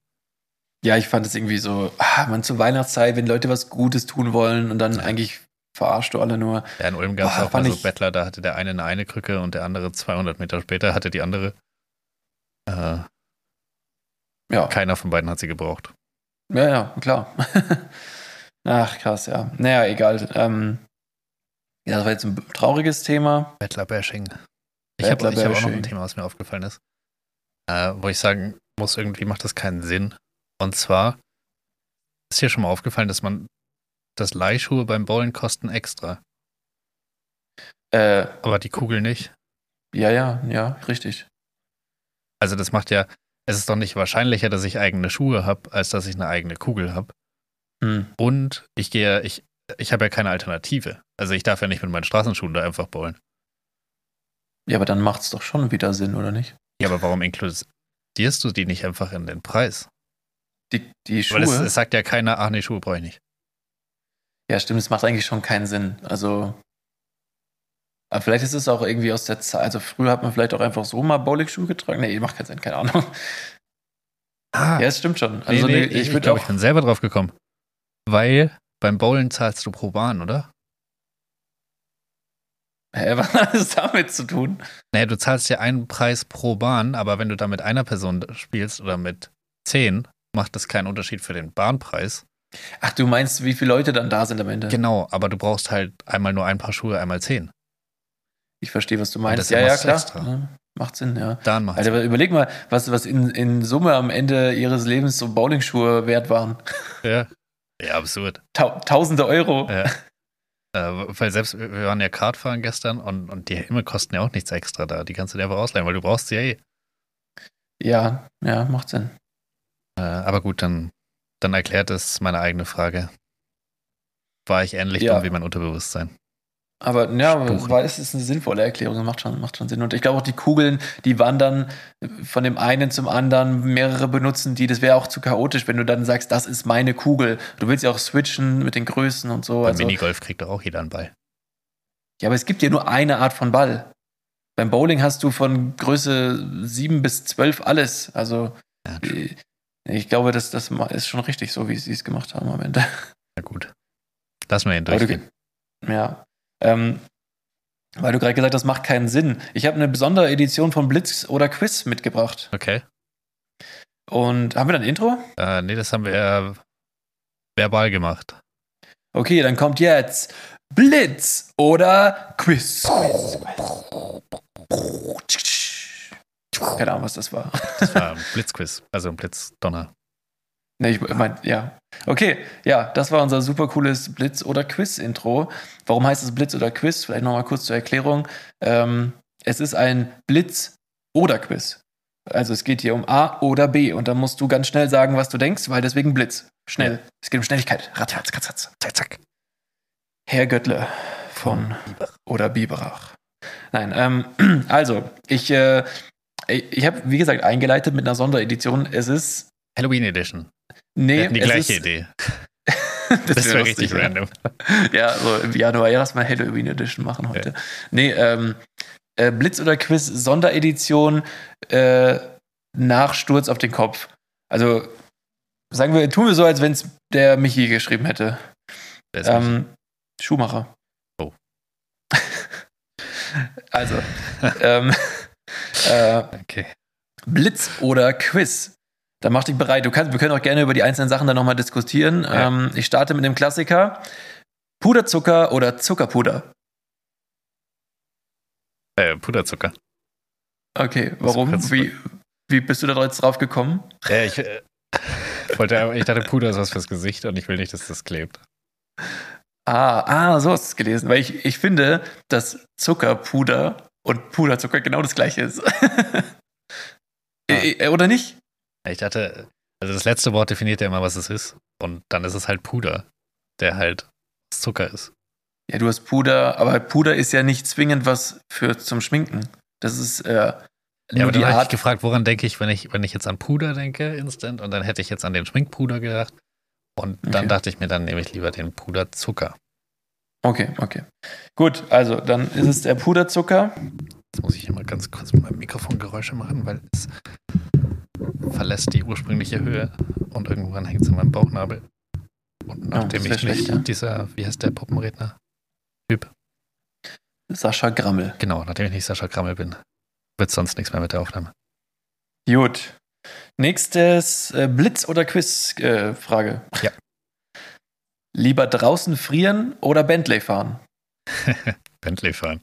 Ja, ich fand es irgendwie so, ah, man zur Weihnachtszeit, wenn Leute was Gutes tun wollen und dann ja. eigentlich verarscht du alle nur. Ja, in Ulm gab es auch mal so Bettler, da hatte der eine eine, eine Krücke und der andere 200 Meter später hatte die andere. Äh, ja. Keiner von beiden hat sie gebraucht. Ja, ja, klar. Ach, krass, ja. Naja, egal. Ähm, ja, das war jetzt ein trauriges Thema. Bettler-Bashing. Ich habe hab auch noch ein Thema, was mir aufgefallen ist. Äh, wo ich sagen muss, irgendwie macht das keinen Sinn. Und zwar ist dir schon mal aufgefallen, dass man dass Leihschuhe beim Bowlen kosten extra. Äh, Aber die Kugel nicht. Ja, ja, ja, richtig. Also das macht ja, es ist doch nicht wahrscheinlicher, dass ich eigene Schuhe habe, als dass ich eine eigene Kugel habe. Hm. Und ich gehe, ich, ich habe ja keine Alternative. Also ich darf ja nicht mit meinen Straßenschuhen da einfach bowlen. Ja, aber dann macht es doch schon wieder Sinn, oder nicht? Ja, aber warum inkludierst du die nicht einfach in den Preis? Die, die Schuhe? Weil es, es sagt ja keiner, ach nee, Schuhe brauche ich nicht. Ja, stimmt, es macht eigentlich schon keinen Sinn. Also, aber vielleicht ist es auch irgendwie aus der Zeit. Also, früher hat man vielleicht auch einfach so mal Bowling-Schuhe getragen. Nee, macht keinen Sinn, keine Ahnung. Ah, ja, es stimmt schon. Also, nee, nee, ich, ich glaube, ich bin selber drauf gekommen. Weil beim Bowlen zahlst du pro Bahn, oder? Hä, was hat das damit zu tun? Naja, du zahlst ja einen Preis pro Bahn, aber wenn du da mit einer Person spielst oder mit zehn, macht das keinen Unterschied für den Bahnpreis. Ach, du meinst, wie viele Leute dann da sind am Ende? Genau, aber du brauchst halt einmal nur ein paar Schuhe, einmal zehn. Ich verstehe, was du meinst. Ja, ja, klar. Ja, macht Sinn, ja. Dann macht Alter, Sinn. überleg mal, was, was in, in Summe am Ende ihres Lebens so Bowlingschuhe wert waren. Ja. Ja, absurd. Ta Tausende Euro. Ja. Äh, weil selbst, wir waren ja Kartfahren gestern und, und die Helme kosten ja auch nichts extra da. Die kannst du dir einfach ausleihen, weil du brauchst sie ja eh. Ja, ja, macht Sinn. Äh, aber gut, dann dann erklärt es meine eigene Frage. War ich ähnlich ja. dumm wie mein Unterbewusstsein? Aber ja, weil es ist eine sinnvolle Erklärung, das macht schon, macht schon Sinn. Und ich glaube auch die Kugeln, die wandern von dem einen zum anderen, mehrere benutzen die, das wäre auch zu chaotisch, wenn du dann sagst, das ist meine Kugel. Du willst ja auch switchen mit den Größen und so. Beim also, Minigolf kriegt doch auch jeder einen Ball. Ja, aber es gibt ja nur eine Art von Ball. Beim Bowling hast du von Größe 7 bis 12 alles. Also ja, ich glaube, das, das ist schon richtig so, wie sie es gemacht haben am Ende. Na gut. Lass mal ihn durchgehen. ja. Ähm, weil du gerade gesagt hast, das macht keinen Sinn. Ich habe eine besondere Edition von Blitz oder Quiz mitgebracht. Okay. Und haben wir dann ein Intro? Äh, nee, das haben wir äh, verbal gemacht. Okay, dann kommt jetzt Blitz oder Quiz. Quiz, Quiz. Keine Ahnung, was das war. Das war ein Blitzquiz, also ein Blitzdonner. Ne, ich meine, ja. Okay, ja, das war unser super cooles Blitz- oder Quiz-Intro. Warum heißt es Blitz oder Quiz? Vielleicht nochmal kurz zur Erklärung. Ähm, es ist ein Blitz- oder Quiz. Also es geht hier um A oder B und dann musst du ganz schnell sagen, was du denkst, weil deswegen Blitz. Schnell. Ja. Es geht um Schnelligkeit. Ratz, ratz, ratz. Zack, zack. Herr Göttle von oder Biberach. Nein, ähm, also, ich äh, ich habe, wie gesagt, eingeleitet mit einer Sonderedition. Es ist. Halloween Edition. Nee, die gleiche ist, Idee. Das, wäre lustig, richtig ja. random. Ja, so im Januar. Ja, lass mal Halloween Edition machen heute. Nee, ähm, äh, Blitz oder Quiz Sonderedition äh, nach Sturz auf den Kopf. Also sagen wir, tun wir so, als wenn es der Michi geschrieben hätte. Ähm, Schuhmacher. Oh. also, ähm, äh, okay. Blitz oder Quiz. Dann mach dich bereit. Du kannst, wir können auch gerne über die einzelnen Sachen dann nochmal diskutieren. Ja. Ähm, ich starte mit dem Klassiker. Puderzucker oder Zuckerpuder? Äh, Puderzucker. Okay, warum? Zuckerzucker. Wie, wie bist du da jetzt drauf gekommen? Ja, ich äh, wollte, ich dachte, Puder ist was fürs Gesicht und ich will nicht, dass das klebt. Ah, ah, so hast du es gelesen. Weil ich, ich finde, dass Zuckerpuder und Puderzucker genau das gleiche ist. Äh, äh, Oder nicht? Ich dachte, also das letzte Wort definiert ja immer, was es ist. Und dann ist es halt Puder, der halt Zucker ist. Ja, du hast Puder, aber Puder ist ja nicht zwingend was für zum Schminken. Das ist äh, Ja, aber die habe ich Art. gefragt, woran denke ich, wenn ich, wenn ich jetzt an Puder denke, instant, und dann hätte ich jetzt an den Schminkpuder gedacht. Und dann Okay. dachte ich mir, dann nehme ich lieber den Puderzucker. Okay, okay. Gut, also dann ist es der Puderzucker. Jetzt muss ich hier mal ganz kurz mit meinem Mikrofon Geräusche machen, weil es verlässt die ursprüngliche Höhe und irgendwann hängt es in meinem Bauchnabel. Und nachdem das wär ich nicht ja. dieser, wie heißt der Puppenredner? Sascha Grammel. Genau, nachdem ich nicht Sascha Krammel bin, wird sonst nichts mehr mit der Aufnahme. Gut. Nächstes äh, Blitz- oder Quiz-Frage. Ja. Lieber draußen frieren oder Bentley fahren? Bentley fahren.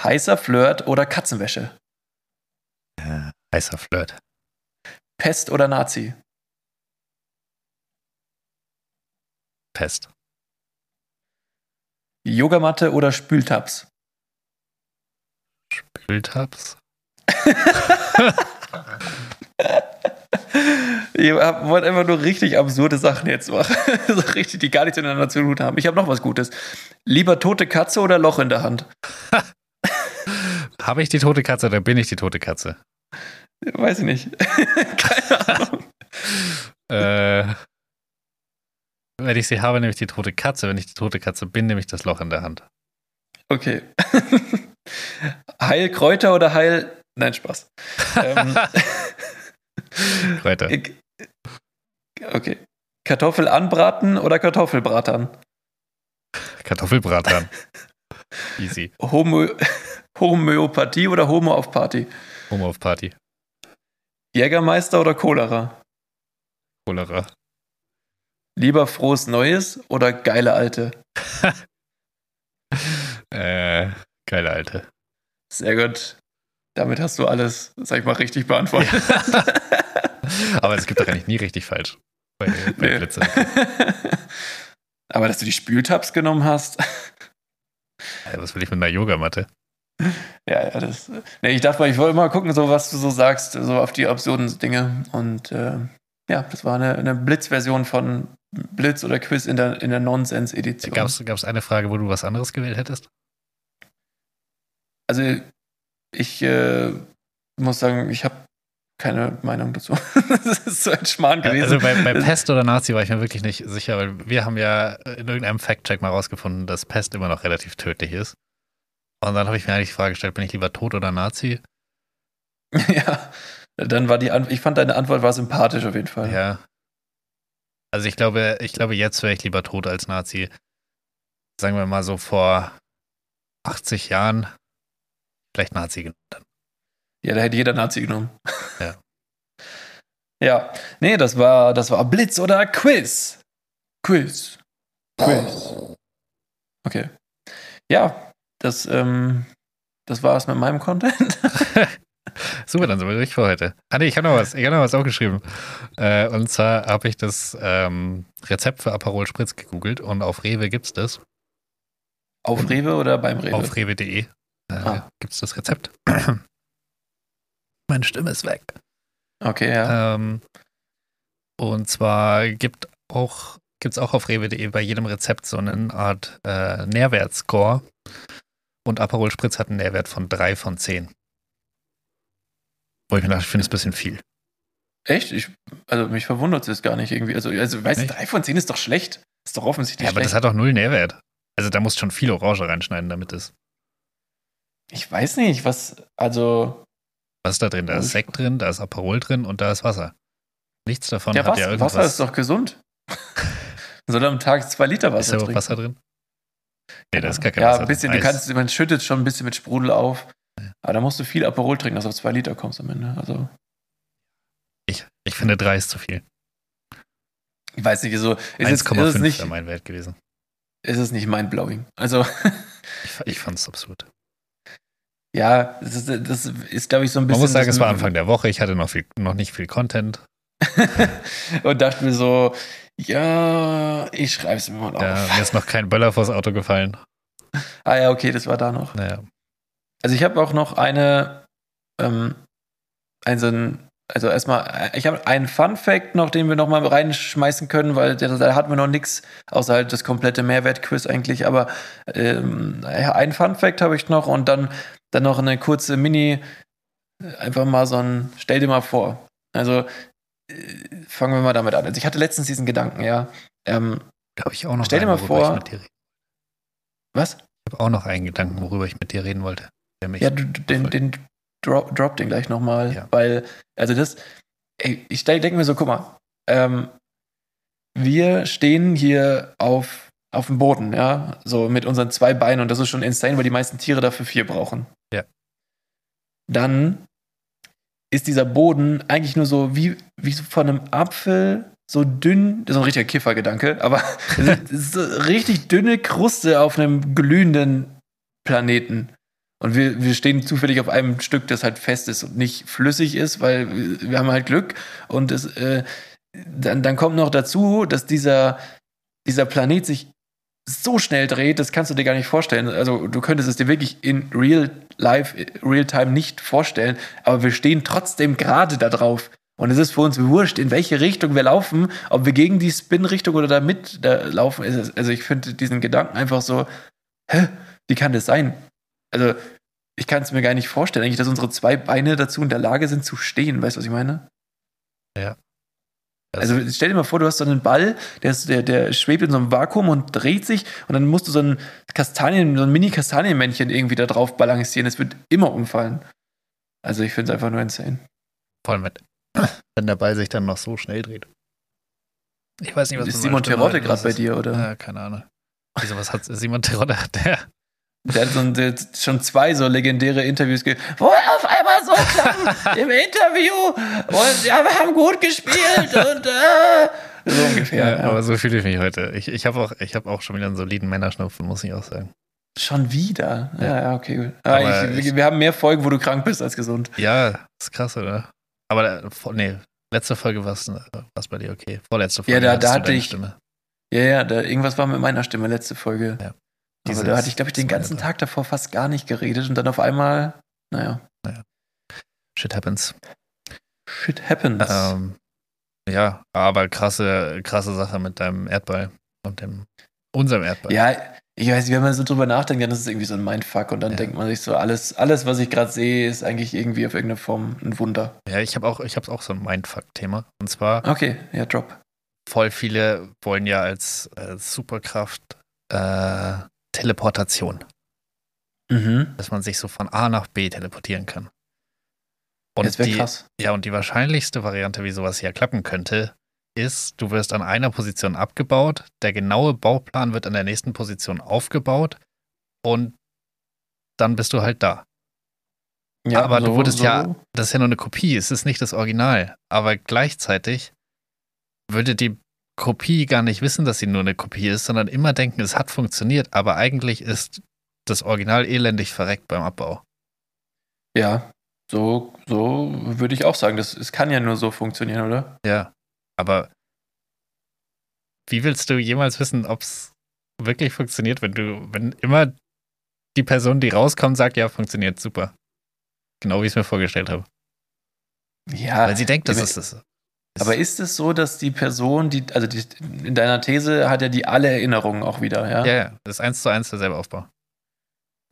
Heißer Flirt oder Katzenwäsche? Äh, heißer Flirt. Pest oder Nazi? Pest. Yogamatte oder Spültabs? Spültabs. Ihr habt- wollt einfach nur richtig absurde Sachen jetzt machen. so richtig, die gar nichts miteinander zu tun haben. Ich habe noch was Gutes. Lieber tote Katze oder Loch in der Hand? Habe ich die tote Katze oder bin ich die tote Katze? Weiß ich nicht. Keine Ahnung. Äh, wenn ich sie habe, nehme ich die tote Katze. Wenn ich die tote Katze bin, nehme ich das Loch in der Hand. Okay. Heilkräuter oder Heil. Nein, Spaß. ähm, Weiter. Okay. Kartoffel anbraten oder Kartoffelbratern? Kartoffelbraten. Easy. Homo Homöopathie oder Homo auf Party? Homo auf Party. Jägermeister oder Cholera? Cholera. Lieber frohes Neues oder geile Alte? Äh, geile Alte. Sehr gut. Damit hast du alles, sag ich mal, richtig beantwortet. Aber es gibt doch eigentlich nie richtig falsch. Bei, bei Nee. Blitze. Aber dass du die Spültabs genommen hast. Was will ich mit einer Yogamatte? Ja, ja, das. Nee, ich dachte mal, ich wollte mal gucken, so was du so sagst, so auf die absurden Dinge. Und äh, ja, das war eine, eine Blitzversion von Blitz oder Quiz in der, in der Nonsens-Edition. Gab es eine Frage, wo du was anderes gewählt hättest? Also, ich äh, muss sagen, ich habe keine Meinung dazu. das ist so ein Schmarrn gewesen. Also bei, bei Pest oder Nazi war ich mir wirklich nicht sicher, weil wir haben ja in irgendeinem Fact-Check mal rausgefunden, dass Pest immer noch relativ tödlich ist. Und dann habe ich mir eigentlich die Frage gestellt, bin ich lieber tot oder Nazi? ja, dann war die Antwort, ich fand deine Antwort war sympathisch auf jeden Fall. Ja. Also ich glaube, ich glaube, jetzt wäre ich lieber tot als Nazi. Sagen wir mal so vor 80 Jahren vielleicht Nazi genommen. Ja, da hätte jeder Nazi genommen. Ja. Ja, nee, das war, das war Blitz oder Quiz. Quiz. Quiz. Okay. Ja, das, ähm, das war es mit meinem Content. Super, dann sind wir durch für heute. Ah nee, ich habe noch was, ich habe noch was aufgeschrieben. Äh, und zwar habe ich das ähm, Rezept für Aperol Spritz gegoogelt und auf Rewe gibt's das. Auf Rewe oder beim Rewe? Auf rewe.de äh, Ah. gibt's das Rezept. Meine Stimme ist weg. Okay, ja. Ähm, und zwar gibt auch, gibt's auch auf rewe.de bei jedem Rezept so eine Art äh, Nährwertscore. Und Aperol Spritz hat einen Nährwert von 3 von 10. Wo ich mir dachte, ich finde es ein bisschen viel. Echt? Ich, also mich verwundert es gar nicht irgendwie. Also, also weißt du, Echt? drei von zehn ist doch schlecht. ist doch offensichtlich Ja, aber das schlecht. hat doch null Nährwert. Also da musst schon viel Orange reinschneiden, damit es. Ich weiß nicht, was, also, Was ist da drin? Da ist Sekt drin, da ist Aperol drin und da ist Wasser. Nichts davon ja, hat Wasser, ja irgendwas. Wasser ist doch gesund. Soll am Tag zwei Liter ist Wasser da auch trinken? Wasser drin? Nee, da ist gar kein ja, Wasser ein bisschen, drin. du kannst, man schüttet schon ein bisschen mit Sprudel auf. Aber da musst du viel Aperol trinken, dass du auf zwei Liter kommst am Ende. Also, ich, ich finde drei ist zu viel. ich weiß nicht, so, ist, es, ist, 1,5 es nicht, wäre mein Wert gewesen. ist es nicht mindblowing. Also, Ich, ich fand es absurd. Ja, das ist, das ist glaube ich, so ein bisschen. Man muss sagen, es war Anfang der Woche, ich hatte noch, viel, noch nicht viel Content. und dachte mir so, ja, ich schreibe es mir mal auf. Ja, mir ist noch kein Böller vors Auto gefallen. Ah ja, okay, das war da noch. Naja. Also ich habe auch noch eine, ähm, einen, also erstmal, ich habe einen Fun Fact noch, den wir noch mal reinschmeißen können, weil da, hatten wir noch nichts, außer halt das komplette Mehrwert-Quiz eigentlich. Aber ähm, einen Fun Fact habe ich noch und dann, dann noch eine kurze Mini, einfach mal so ein, stell dir mal vor. Also äh, fangen wir mal damit an. Also ich hatte letztens diesen Gedanken, ja. Ähm, Da habe ich auch noch Stell dir einen, mal vor- Ich, mit dir reden- was? ich habe auch noch einen Gedanken, worüber ich mit dir reden wollte. Der mich Ja, du- den, den drop, drop den gleich nochmal, Ja. weil, also das, ey, ich denke mir so, guck mal, ähm, wir stehen hier auf, auf dem Boden, ja, so mit unseren zwei Beinen und das ist schon insane, weil die meisten Tiere dafür vier brauchen. Ja. Dann ist dieser Boden eigentlich nur so wie, wie so von einem Apfel so dünn, das ist ein richtiger Kiffergedanke, aber es ist so richtig dünne Kruste auf einem glühenden Planeten. Und wir, wir stehen zufällig auf einem Stück, das halt fest ist und nicht flüssig ist, weil wir haben halt Glück. Und es, äh, dann, dann kommt noch dazu, dass dieser, dieser Planet sich so schnell dreht, das kannst du dir gar nicht vorstellen. Also du könntest es dir wirklich in real life, real time nicht vorstellen, aber wir stehen trotzdem gerade da drauf. Und es ist für uns wurscht, in welche Richtung wir laufen, ob wir gegen die Spin-Richtung oder da mit da laufen. Also ich finde diesen Gedanken einfach so, hä, wie kann das sein? Also ich kann es mir gar nicht vorstellen, eigentlich, dass unsere zwei Beine dazu in der Lage sind zu stehen. Weißt du, was ich meine? Also, Also stell dir mal vor, du hast so einen Ball, der, ist, der, der schwebt in so einem Vakuum und dreht sich und dann musst du so ein Kastanien, so ein Mini-Kastanienmännchen irgendwie da drauf balancieren. Es wird immer umfallen. Also ich finde es einfach nur insane. vor allem, wenn, der Ball sich dann noch so schnell dreht. Ich weiß nicht, was ist Simon Terodde gerade bei dir, oder? Ja, keine Ahnung. Wieso, was hat Simon Terodde? Der, Der hat, so ein, der hat schon zwei so legendäre Interviews gegeben, wo er auf einmal so klang im Interview und ja, wir haben gut gespielt und äh, so ungefähr. ja, Ja, aber so fühle ich mich heute. Ich, ich habe auch, ich hab auch schon wieder einen soliden Männerschnupfen, muss ich auch sagen. Schon wieder? Ja, Ja. ja, okay, gut. Aber ich, ich- wir haben mehr Folgen, wo du krank bist als gesund. Ja, ist krass, oder? Aber äh, nee, letzte Folge war es bei dir okay. Vorletzte Ja, Folge da- hattest da du hatte ich- Stimme. Ja, ja, da, irgendwas war mit meiner Stimme letzte Folge. Ja. Aber Diese da hatte ich, glaube ich, den ganzen. Tag davor fast gar nicht geredet und dann auf einmal, naja, Shit happens. shit happens. Ähm, ja, aber krasse, krasse Sache mit deinem Erdball und dem unserem Erdball. Ja, ich weiß wenn man so drüber nachdenkt, dann ist es irgendwie so ein Mindfuck und dann Ja. denkt man sich so, alles, alles, was ich gerade sehe, ist eigentlich irgendwie auf irgendeine Form ein Wunder. Ja, ich habe auch, ich habe auch so ein Mindfuck-Thema. Und zwar, Okay, ja, drop. voll viele wollen ja als, als Superkraft äh, Teleportation, Mhm. dass man sich so von A nach B teleportieren kann. Und Das wäre die, krass. Ja, und die wahrscheinlichste Variante, wie sowas ja klappen könnte, ist, du wirst an einer Position abgebaut, der genaue Bauplan wird an der nächsten Position aufgebaut und dann bist du halt da. Ja, aber du wurdest ja- so. Das ist ja nur eine Kopie, es ist nicht das Original. Aber gleichzeitig würde die Kopie gar nicht wissen, dass sie nur eine Kopie ist, sondern immer denken, es hat funktioniert, aber eigentlich ist das Original elendig verreckt beim Abbau. Ja, so, so würde ich auch sagen. Das, es kann ja nur so funktionieren, oder? Ja, aber wie willst du jemals wissen, ob es wirklich funktioniert, wenn du, wenn immer die Person, die rauskommt, sagt, ja, funktioniert super. Genau wie ich es mir vorgestellt habe. Ja. Weil sie denkt, das aber- ist es. Aber ist es so, dass die Person, die, also die, in deiner These hat ja die alle Erinnerungen auch wieder, ja? Ja, ja, das ist eins zu eins derselbe Aufbau.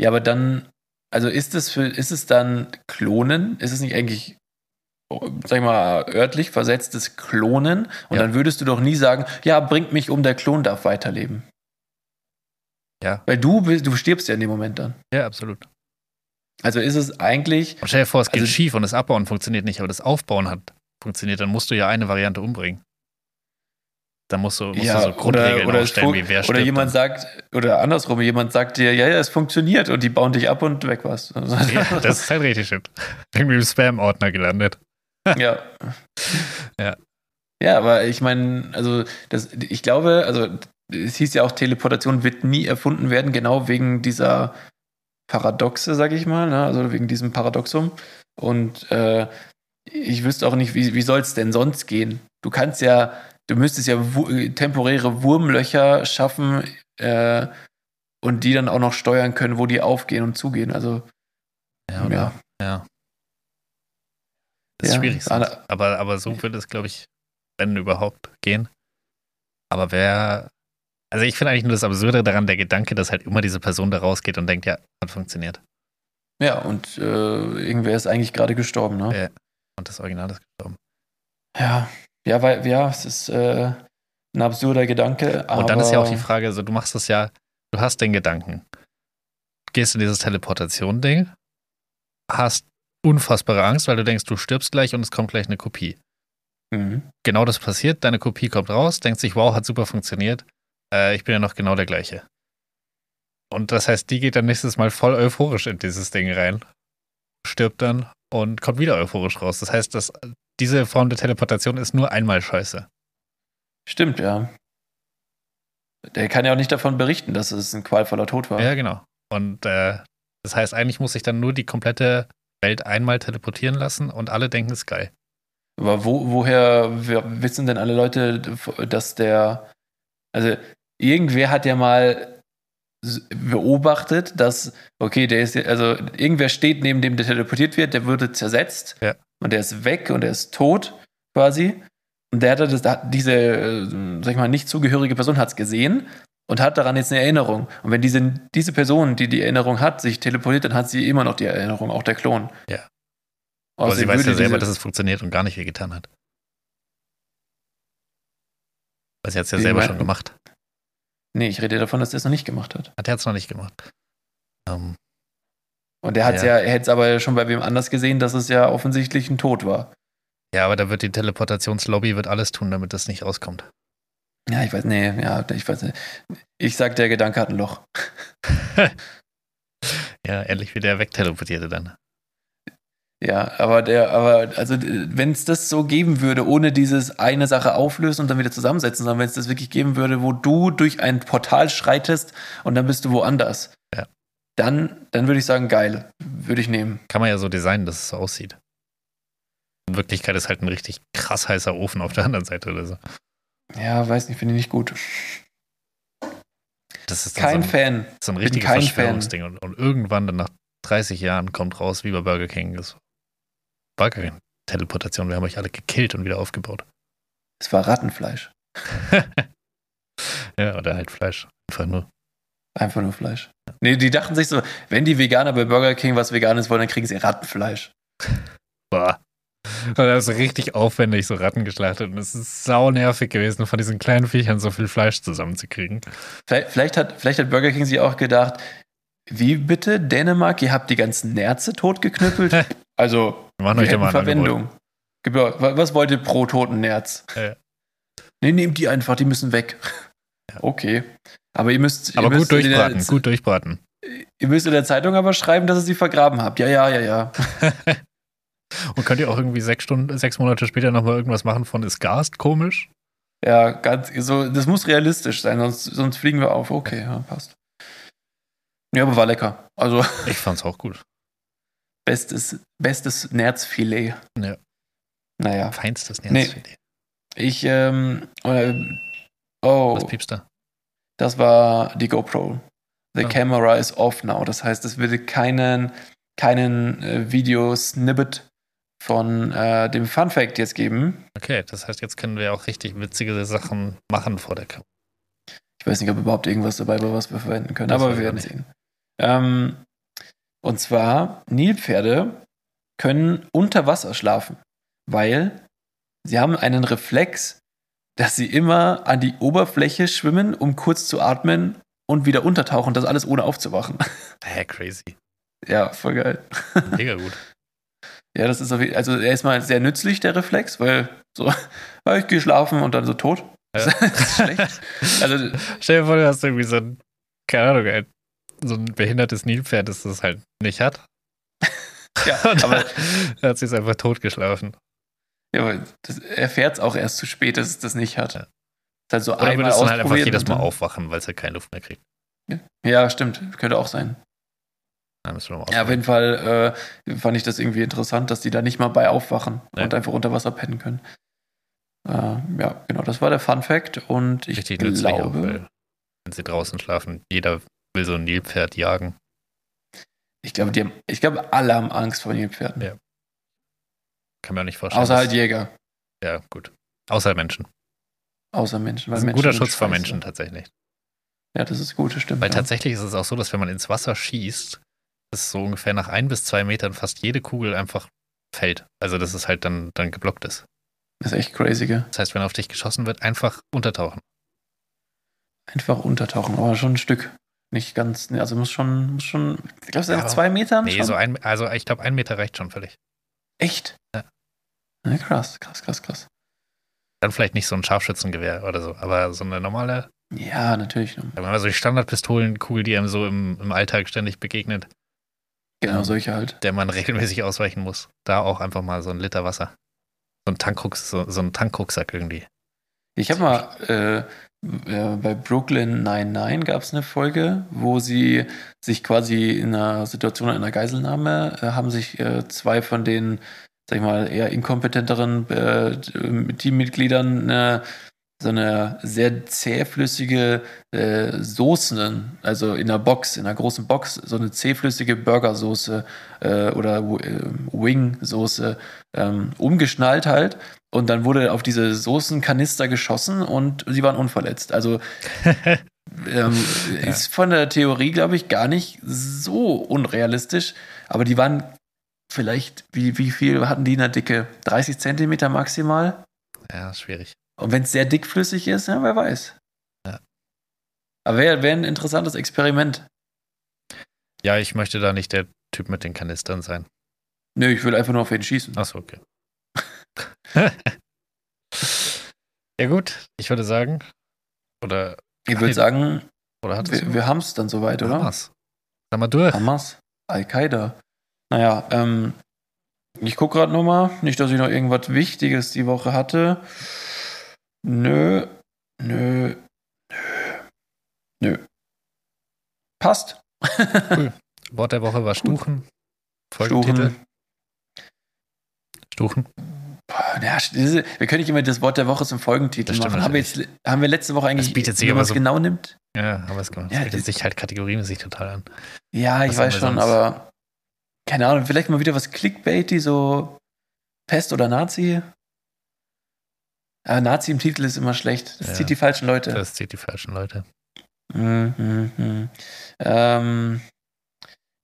Ja, aber dann, also ist es für, ist es dann Klonen? Ist es nicht eigentlich sag ich mal, örtlich versetztes Klonen und Ja. dann würdest du doch nie sagen, ja, bringt mich um, der Klon darf weiterleben. Ja. Weil du, bist- du stirbst ja in dem Moment dann. Ja, absolut. Also ist es eigentlich, Und stell dir vor, es geht Also- schief und das Abbauen funktioniert nicht, aber das Aufbauen hat funktioniert, dann musst du ja eine Variante umbringen. Dann musst du, musst ja, du so Grundregeln oder, oder, aufstellen, wie wer oder jemand dann. sagt, oder andersrum, jemand sagt dir, ja, ja, es funktioniert und die bauen dich ab und weg was. Ja, das ist halt richtig shit. Irgendwie im Spam-Ordner gelandet. Ja. Ja. Ja, aber ich meine, also das, ich glaube, also es hieß ja auch, Teleportation wird nie erfunden werden, genau wegen dieser Paradoxe, sag ich mal, ne? also wegen diesem Paradoxum. Und äh, ich wüsste auch nicht, wie, wie soll es denn sonst gehen? Du kannst ja, du müsstest ja wu temporäre Wurmlöcher schaffen äh, und die dann auch noch steuern können, wo die aufgehen und zugehen. Also Ja, oder? ja, ja. Das ist Ja, schwierig. Aber, aber so würde es, glaube ich, wenn überhaupt, gehen. Aber wer. Also ich finde eigentlich nur das Absurde daran, der Gedanke, dass halt immer diese Person da rausgeht und denkt, ja, hat funktioniert. ja, und äh, irgendwer ist eigentlich gerade gestorben, ne? Ja. Und das Original ist gestorben. Ja, ja, weil, ja, es ist äh, ein absurder Gedanke. Und dann ist ja auch die Frage, also du machst das ja, du hast den Gedanken. Gehst in dieses Teleportation-Ding, hast unfassbare Angst, weil du denkst, du stirbst gleich und es kommt gleich eine Kopie. Mhm. Genau das passiert, deine Kopie kommt raus, denkt sich, wow, hat super funktioniert. Äh, ich bin ja noch genau der gleiche. Und das heißt, die geht dann nächstes Mal voll euphorisch in dieses Ding rein, stirbt dann und kommt wieder euphorisch raus. Das heißt, dass diese Form der Teleportation ist nur einmal scheiße. Stimmt, ja. Der kann ja auch nicht davon berichten, dass es ein qualvoller Tod war. Ja, genau. Und äh, das heißt, eigentlich muss sich dann nur die komplette Welt einmal teleportieren lassen und alle denken, es ist geil. Aber wo, woher wissen denn alle Leute, dass der. Also, irgendwer hat ja mal beobachtet, dass, okay, der ist, also irgendwer steht neben dem, der teleportiert wird, der wurde zersetzt Ja. und der ist weg und der ist tot quasi. Und der hatte das, da hat diese, äh, sag ich mal, nicht zugehörige Person hat es gesehen und hat daran jetzt eine Erinnerung. Und wenn diese, diese Person, die die Erinnerung hat, sich teleportiert, dann hat sie immer noch die Erinnerung, auch der Klon. Ja. Aber sie weiß ja würde selber, dass es funktioniert und gar nicht wehgetan hat. Weil sie hat es ja selber schon gemacht. Nee, ich rede davon, dass der es noch nicht gemacht hat. Hat er es noch nicht gemacht. Ähm, Und er hat es Ja. ja, er hätte es aber schon bei wem anders gesehen, dass es ja offensichtlich ein Tod war. ja, aber da wird die Teleportationslobby wird alles tun, damit das nicht rauskommt. Ja, ich weiß, nee, ja, ich weiß nicht. Ich sag, der Gedanke hat ein Loch. Ja, ähnlich wie der wegteleportierte dann. Ja, aber der, aber, also, wenn es das so geben würde, ohne dieses eine Sache auflösen und dann wieder zusammensetzen, sondern wenn es das wirklich geben würde, wo du durch ein Portal schreitest und dann bist du woanders, Ja. dann, dann würde ich sagen, geil. Würde ich nehmen. Kann man ja so designen, dass es so aussieht. In Wirklichkeit ist halt ein richtig krass heißer Ofen auf der anderen Seite oder so. Ja, weiß nicht, finde ich nicht gut. Das ist Kein so ein, Fan. so ein richtiges Verschwörungsding. Und, und irgendwann dann nach 30 Jahren kommt raus, wie bei Burger King. Das war gar keine Teleportation. Wir haben euch alle gekillt und wieder aufgebaut. Es war Rattenfleisch. Ja, oder halt Fleisch. Einfach nur. Einfach nur Fleisch. Nee, die dachten sich so, wenn die Veganer bei Burger King was Veganes wollen, dann kriegen sie Rattenfleisch. Boah. Und das ist richtig aufwendig, so Ratten geschlachtet. Und es ist sau nervig gewesen, von diesen kleinen Viechern so viel Fleisch zusammenzukriegen. Vielleicht, vielleicht, hat, vielleicht hat Burger King sich auch gedacht, wie bitte, Dänemark, ihr habt die ganzen Nerze totgeknüppelt? also, Wir machen wir euch da mal ein Angebot. Verwendung. Wa- Was wollt ihr pro toten Nerz? Ja. Nee, nehmt die einfach, die müssen weg. Okay. Aber ihr müsst, Aber ihr müsst gut in durchbraten, der, gut durchbraten. Ihr müsst in der Zeitung aber schreiben, dass ihr sie vergraben habt. Ja, ja, ja, ja. Und könnt ihr auch irgendwie sechs Stunden, sechs Monate später nochmal irgendwas machen von ist Gast komisch? Ja, ganz, so, das muss realistisch sein, sonst, sonst fliegen wir auf. Okay, ja, passt. Ja, aber war lecker. Also, Ich fand's auch gut. Bestes, bestes Nerzfilet. Ja. Naja, Feinstes Nee. Nerzfilet. ich, ähm, äh, oh, Was piepst da? das war die GoPro. The Ah. camera is off now. Das heißt, es würde keinen, keinen äh, Video-Snippet von äh, dem Fun Fact jetzt geben. Okay, das heißt, jetzt können wir auch richtig witzige Sachen machen vor der Kamera. Ich weiß nicht, ob überhaupt irgendwas dabei war, was wir verwenden können, Das aber wir werden nicht. sehen. Ähm, und zwar, Nilpferde können unter Wasser schlafen. weil sie haben einen Reflex, dass sie immer an die Oberfläche schwimmen, um kurz zu atmen und wieder untertauchen. Das alles ohne aufzuwachen. Hä, crazy. Ja, voll geil. Mega gut. Ja, das ist auf jeden Also er ist mal sehr nützlich, der Reflex, weil so, ich gehe schlafen und dann so tot. Ja. Das ist schlecht. Also, Stell dir vor, du hast irgendwie so ein, keine Ahnung, ein, so ein behindertes Nilpferd, das das halt nicht hat. ja, aber, er hat sich einfach totgeschlafen. ja, aber das, er fährt es auch erst zu spät, dass es das nicht hat. Ja. Ist halt so Oder einmal dann halt einfach jedes Mal aufwachen, weil es ja keine Luft mehr kriegt. Ja, stimmt. Könnte auch sein. Mal Ja, auf jeden Fall äh, fand ich das irgendwie interessant, dass die da nicht mal bei aufwachen Ja. und einfach unter Wasser pennen können. Äh, ja, genau, das war der Fun Fact und ich Richtig nützlich auch, glaube, weil wenn sie draußen schlafen, jeder will so ein Nilpferd jagen. ich glaube, die haben, ich glaube, alle haben Angst vor Nilpferden. Ja. Kann mir auch nicht vorstellen. Außer halt Jäger, Ja, gut. Außer Menschen. außer Menschen. Das ist weil ein guter Schutz vor. Menschen tatsächlich. Ja, das ist gut, das stimmt. Weil ja. tatsächlich ist es auch so, dass wenn man ins Wasser schießt, dass so ungefähr nach ein bis zwei Metern fast jede Kugel einfach fällt. Also dass es halt dann, dann geblockt ist. Das ist echt crazy, gell? Das heißt, wenn auf dich geschossen wird, einfach untertauchen. Einfach untertauchen, aber schon ein Stück. Nicht ganz, also muss schon, muss schon, ich glaube, es sind Ja. zwei Metern Nee, schon. so ein, also ich glaube, ein Meter reicht schon völlig. Echt? Ja. Ja, krass, krass, krass, krass. Dann vielleicht nicht so ein Scharfschützengewehr oder so, aber so eine normale, Ja, natürlich. wir mal so die Standardpistolenkugel, die einem so im, im Alltag ständig begegnet, Genau, Ja. solche halt. der man regelmäßig ausweichen muss. Da auch einfach mal so ein Liter Wasser. So ein Tankrucks, so, so ein Tankrucksack irgendwie. Ich habe mal äh, äh, bei Brooklyn 99 gab es eine Folge, wo sie sich quasi in einer Situation einer Geiselnahme äh, haben sich äh, zwei von den, sag ich mal, eher inkompetenteren äh, Teammitgliedern eine, so eine sehr zähflüssige äh, Soßen, also in einer Box, in einer großen Box, so eine zähflüssige Burgersoße äh, oder äh, Wing-Soße ähm, umgeschnallt halt. Und dann wurde auf diese Soßenkanister geschossen und sie waren unverletzt. Also ähm, Ja. ist von der Theorie, glaube ich, gar nicht so unrealistisch. Aber die waren vielleicht, wie, wie viel hatten die in der Dicke? 30 Zentimeter maximal? Ja, schwierig. Und wenn es sehr dickflüssig ist, ja, wer weiß. Ja. Aber wäre wär ein interessantes Experiment. Ja, ich möchte da nicht der Typ mit den Kanistern sein. Nö, ich will einfach nur auf ihn schießen. Achso, okay. ja, gut, ich würde sagen. Oder, Ich würde sagen, oder wir, wir haben es dann soweit, oder? Hamas. Sag mal durch. Hamas, Al-Qaida. Naja, ähm, ich gucke gerade nochmal. Nicht, dass ich noch irgendwas Wichtiges die Woche hatte. Nö, nö, nö, nö. Passt. Wort der Woche war Stuchen. Folgentitel. Stuchen. Ja, wir können nicht immer das Wort der Woche zum Folgentitel Das machen. Haben wir, jetzt, haben wir letzte Woche eigentlich, bietet sich wenn man es so- genau nimmt? Ja, haben wir es gemacht. Ja, Das bietet sich halt kategoriemäßig total an. Ja, ich Was weiß schon, sonst? aber keine Ahnung, vielleicht mal wieder was Clickbaity, so Pest oder Nazi. Aber Nazi im Titel ist immer schlecht. Das Ja. zieht die falschen Leute. Das zieht die falschen Leute. Mhm, mhm. Ähm,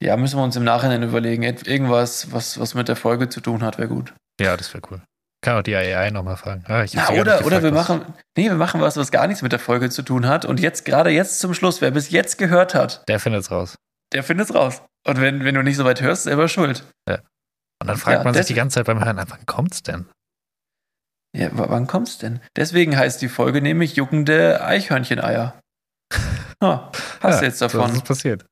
ja, müssen wir uns im Nachhinein überlegen. Irgendwas, was, was mit der Folge zu tun hat, wäre gut. Ja, das wäre cool. Kann auch die AI nochmal fragen. Ah, Na, oder, nicht oder wir gefragt, was- machen, nee, wir machen was, was gar nichts mit der Folge zu tun hat. Und jetzt, gerade jetzt zum Schluss, wer bis jetzt gehört hat, Der findet's raus. der findet's raus. Und wenn, wenn du nicht so weit hörst, selber schuld. Und dann fragt Ja, man sich die ganze Zeit beim ah, wann kommt's denn? Ja, wann kommt's denn? Deswegen heißt die Folge nämlich juckende Eichhörncheneier. Ah, hast Ja, du jetzt davon. ist es passiert.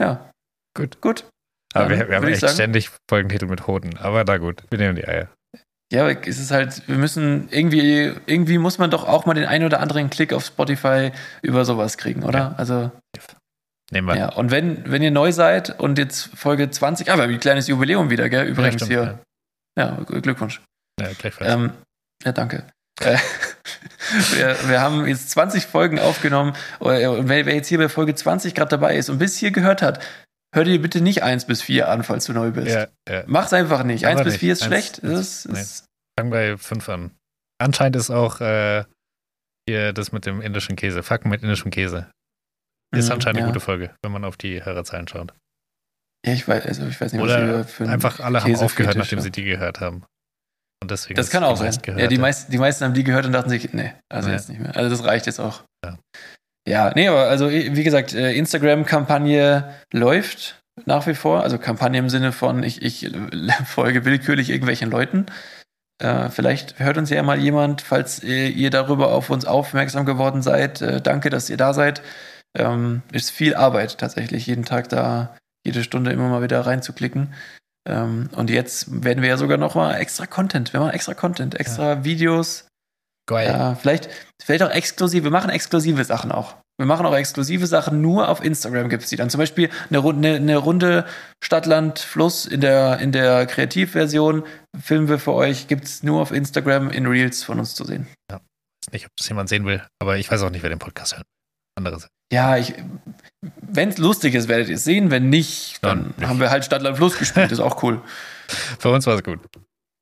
ja. Gut. Gut. Aber wir, wir haben echt sagen- ständig Folgentitel mit Hoden. Aber na gut, wir nehmen die Eier. Ja, aber es ist halt, wir müssen irgendwie, irgendwie muss man doch auch mal den einen oder anderen Klick auf Spotify über sowas kriegen, oder? Ja. Also, Nehmen wir. ja. Und wenn, wenn ihr neu seid und jetzt Folge 20, aber ein kleines Jubiläum wieder, gell? Übrigens stimmt, hier. Ja, Glückwunsch. Ja, gleichfalls. Ähm, ja, danke. Äh, wir, wir haben jetzt 20 Folgen aufgenommen. Äh, Und wer, wer jetzt hier bei Folge 20 gerade dabei ist und bis hier gehört hat, hör dir bitte nicht 1 bis 4 an, falls du neu bist. ja, ja. Mach's einfach nicht. 1 Aber bis nicht. 4 ist Eins- schlecht. eins- Das ist, nee. ist, Fang bei 5 an. Anscheinend ist auch äh, hier das mit dem indischen Käse. Facken mit indischem Käse. Ist Mhm, anscheinend eine ja. gute Folge, wenn man auf die Hörerzahlen schaut. Ja, ich weiß, also ich weiß nicht, Oder was wir für Einfach alle haben aufgehört, Käsefetisch nachdem sie die gehört haben. Und deswegen Das kann auch sein. meistgehörte. Ja, die, meisten, die meisten haben die gehört und dachten sich, nee, also Ja. jetzt nicht mehr. Also das reicht jetzt auch. Ja. Ja, nee, aber also wie gesagt, äh, Instagram-Kampagne läuft nach wie vor. Also Kampagne im Sinne von, ich, ich folge willkürlich irgendwelchen Leuten. Äh, vielleicht hört uns ja mal jemand, falls äh, ihr darüber auf uns aufmerksam geworden seid. Äh, danke, dass ihr da seid. Ähm, ist viel Arbeit tatsächlich, jeden Tag da, jede Stunde immer mal wieder reinzuklicken. Ähm, und jetzt werden wir ja sogar noch mal extra Content. Wir machen extra Content, extra Videos. Geil. Ja, vielleicht, vielleicht auch exklusiv. Wir machen exklusive Sachen auch. Wir machen auch exklusive Sachen. Nur auf Instagram gibt es die dann. Zum Beispiel eine, Runde, eine Runde Stadtland Fluss in der, in der Kreativversion filmen wir für euch. Gibt es nur auf Instagram in Reels von uns zu sehen. weiß nicht, ob das jemand sehen will, aber ich weiß auch nicht, wer den Podcast hört. Andere Seite. Ja, ich, wenn es lustig ist, werdet ihr es sehen. Wenn nicht, dann Dann haben wir halt Stadtland Fluss gespielt. ist auch cool. Für uns war es gut.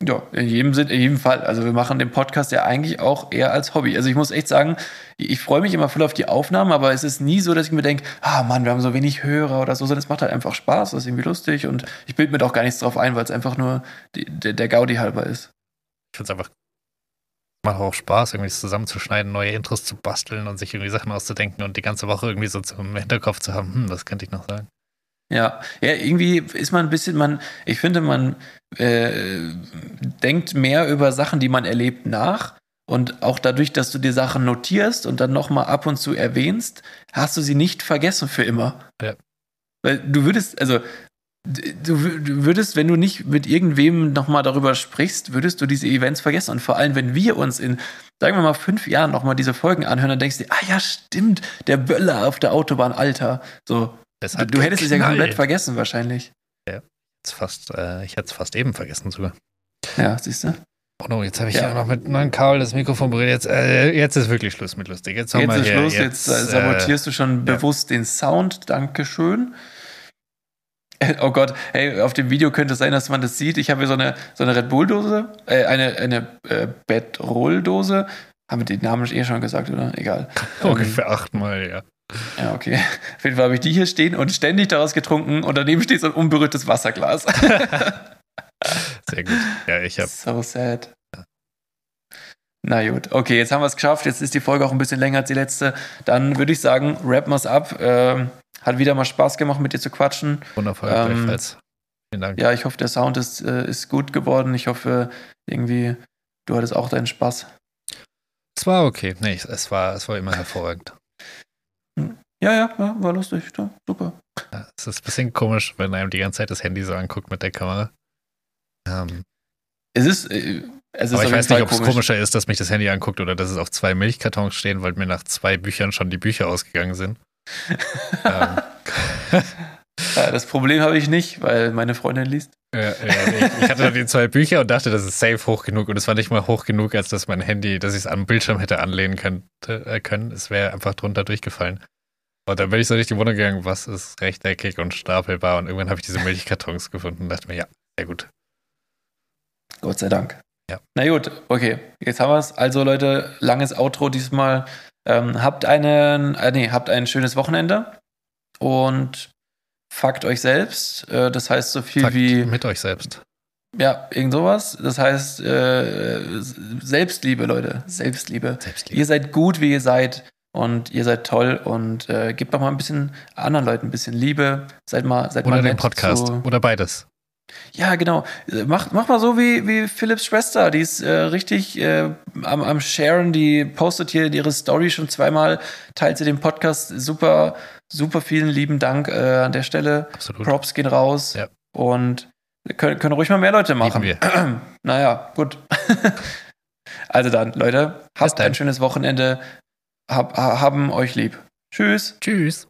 Ja, in jedem Sinn, in jedem Fall. Also wir machen den Podcast ja eigentlich auch eher als Hobby. Also ich muss echt sagen, ich freue mich immer voll auf die Aufnahmen, aber es ist nie so, dass ich mir denke, ah Mann, wir haben so wenig Hörer oder so, sondern es macht halt einfach Spaß, das ist irgendwie lustig und ich bilde mir doch gar nichts drauf ein, weil es einfach nur die, der, der Gaudi halber ist. Ich finde es einfach macht auch Spaß, irgendwie das zusammenzuschneiden, neue Intros zu basteln und sich irgendwie Sachen auszudenken und die ganze Woche irgendwie so zum Hinterkopf zu haben, hm, was könnte ich noch sagen? Ja, ja, irgendwie ist man ein bisschen, man, ich finde, man äh, denkt mehr über Sachen, die man erlebt, nach. Und auch dadurch, dass du dir Sachen notierst und dann nochmal ab und zu erwähnst, hast du sie nicht vergessen für immer. Ja. Weil du würdest, also du wü- du würdest, wenn du nicht mit irgendwem nochmal darüber sprichst, würdest du diese Events vergessen. Und vor allem, wenn wir uns in, sagen wir mal, fünf Jahren nochmal diese Folgen anhören, dann denkst du, dir, ah ja, stimmt, der Böller auf der Autobahn, Alter. So, Du, du hättest es ja komplett vergessen wahrscheinlich. Jetzt fast, äh, ich hätte es fast eben vergessen sogar. Ja, siehst du? Oh no, jetzt habe ich Ja. ja. noch mit neuen Kabel das Mikrofon berührt. Jetzt, äh, jetzt ist wirklich Schluss mit lustig. Jetzt, Jetzt ist her. Schluss, jetzt, äh, äh, sabotierst du schon bewusst den Sound. Dankeschön. Oh Gott, hey, auf dem Video könnte es sein, dass man das sieht. Ich habe hier so eine, so eine Red Bull-Dose, äh, eine, eine äh, Bedroll-Dose. Haben wir den Namen eh schon gesagt, oder? Egal. Ähm, Ungefähr achtmal, ja. Ja, okay. Auf jeden Fall habe ich die hier stehen und ständig daraus getrunken und daneben steht so ein unberührtes Wasserglas. Sehr gut. Ja, ich habe So sad. Na gut, okay, jetzt haben wir es geschafft. Jetzt ist die Folge auch ein bisschen länger als die letzte. Dann würde ich sagen, wir es ab. Ähm, hat wieder mal Spaß gemacht, mit dir zu quatschen. wundervoll Ähm, gleichfalls. Vielen Dank. Ja, ich hoffe, der Sound ist, äh, ist gut geworden. Ich hoffe, irgendwie, du hattest auch deinen Spaß. Es war okay. Nee, es- es war, es war immer hervorragend. Ja, ja, ja war lustig. Ja, super. Ja, Es ist ein bisschen komisch, wenn einem die ganze Zeit das Handy so anguckt mit der Kamera. Ähm, Es ist, äh, es ist aber ich weiß nicht, ob es komisch. komischer ist, dass mich das Handy anguckt oder dass es auf zwei Milchkartons stehen, weil mir nach zwei Büchern schon die Bücher ausgegangen sind. Ähm, Ja, das Problem habe ich nicht, weil meine Freundin liest. äh, äh, ich, ich hatte die zwei Bücher und dachte, das ist safe hoch genug und es war nicht mal hoch genug, als dass mein Handy, dass ich es am Bildschirm hätte anlehnen können. Äh, können. Es wäre einfach drunter durchgefallen. Und dann bin ich so durch die Wohnung gegangen, was ist rechteckig und stapelbar und irgendwann habe ich diese Milchkartons gefunden und dachte mir, ja, sehr gut. Gott sei Dank. Ja. Na gut, okay, jetzt haben wir es. Also Leute, langes Outro diesmal. Ähm, habt einen, äh, nee, habt ein schönes Wochenende und fuckt euch selbst. Äh, das heißt so viel Fakt wie, mit euch selbst. ja, irgend sowas. Das heißt äh, Selbstliebe, Leute, Selbstliebe. Selbstliebe. Ihr seid gut, wie ihr seid und ihr seid toll und äh, gebt doch mal ein bisschen anderen Leuten ein bisschen Liebe. Seid mal, seid Oder mal den nett Podcast. zu- Oder beides. Ja, genau. Äh, Mach, mach mal so wie, wie Philipps Schwester. Die ist äh, richtig äh, am, am Sharen. Die postet hier ihre Story schon zweimal. Teilt sie den Podcast. Super, super vielen lieben Dank äh, an der Stelle. Absolut. Props gehen raus. Ja. Und können, können ruhig mal mehr Leute machen. Lieben naja, gut. also dann, Leute, habt ein schönes Wochenende. Hab, ha- haben euch lieb. Tschüss. Tschüss.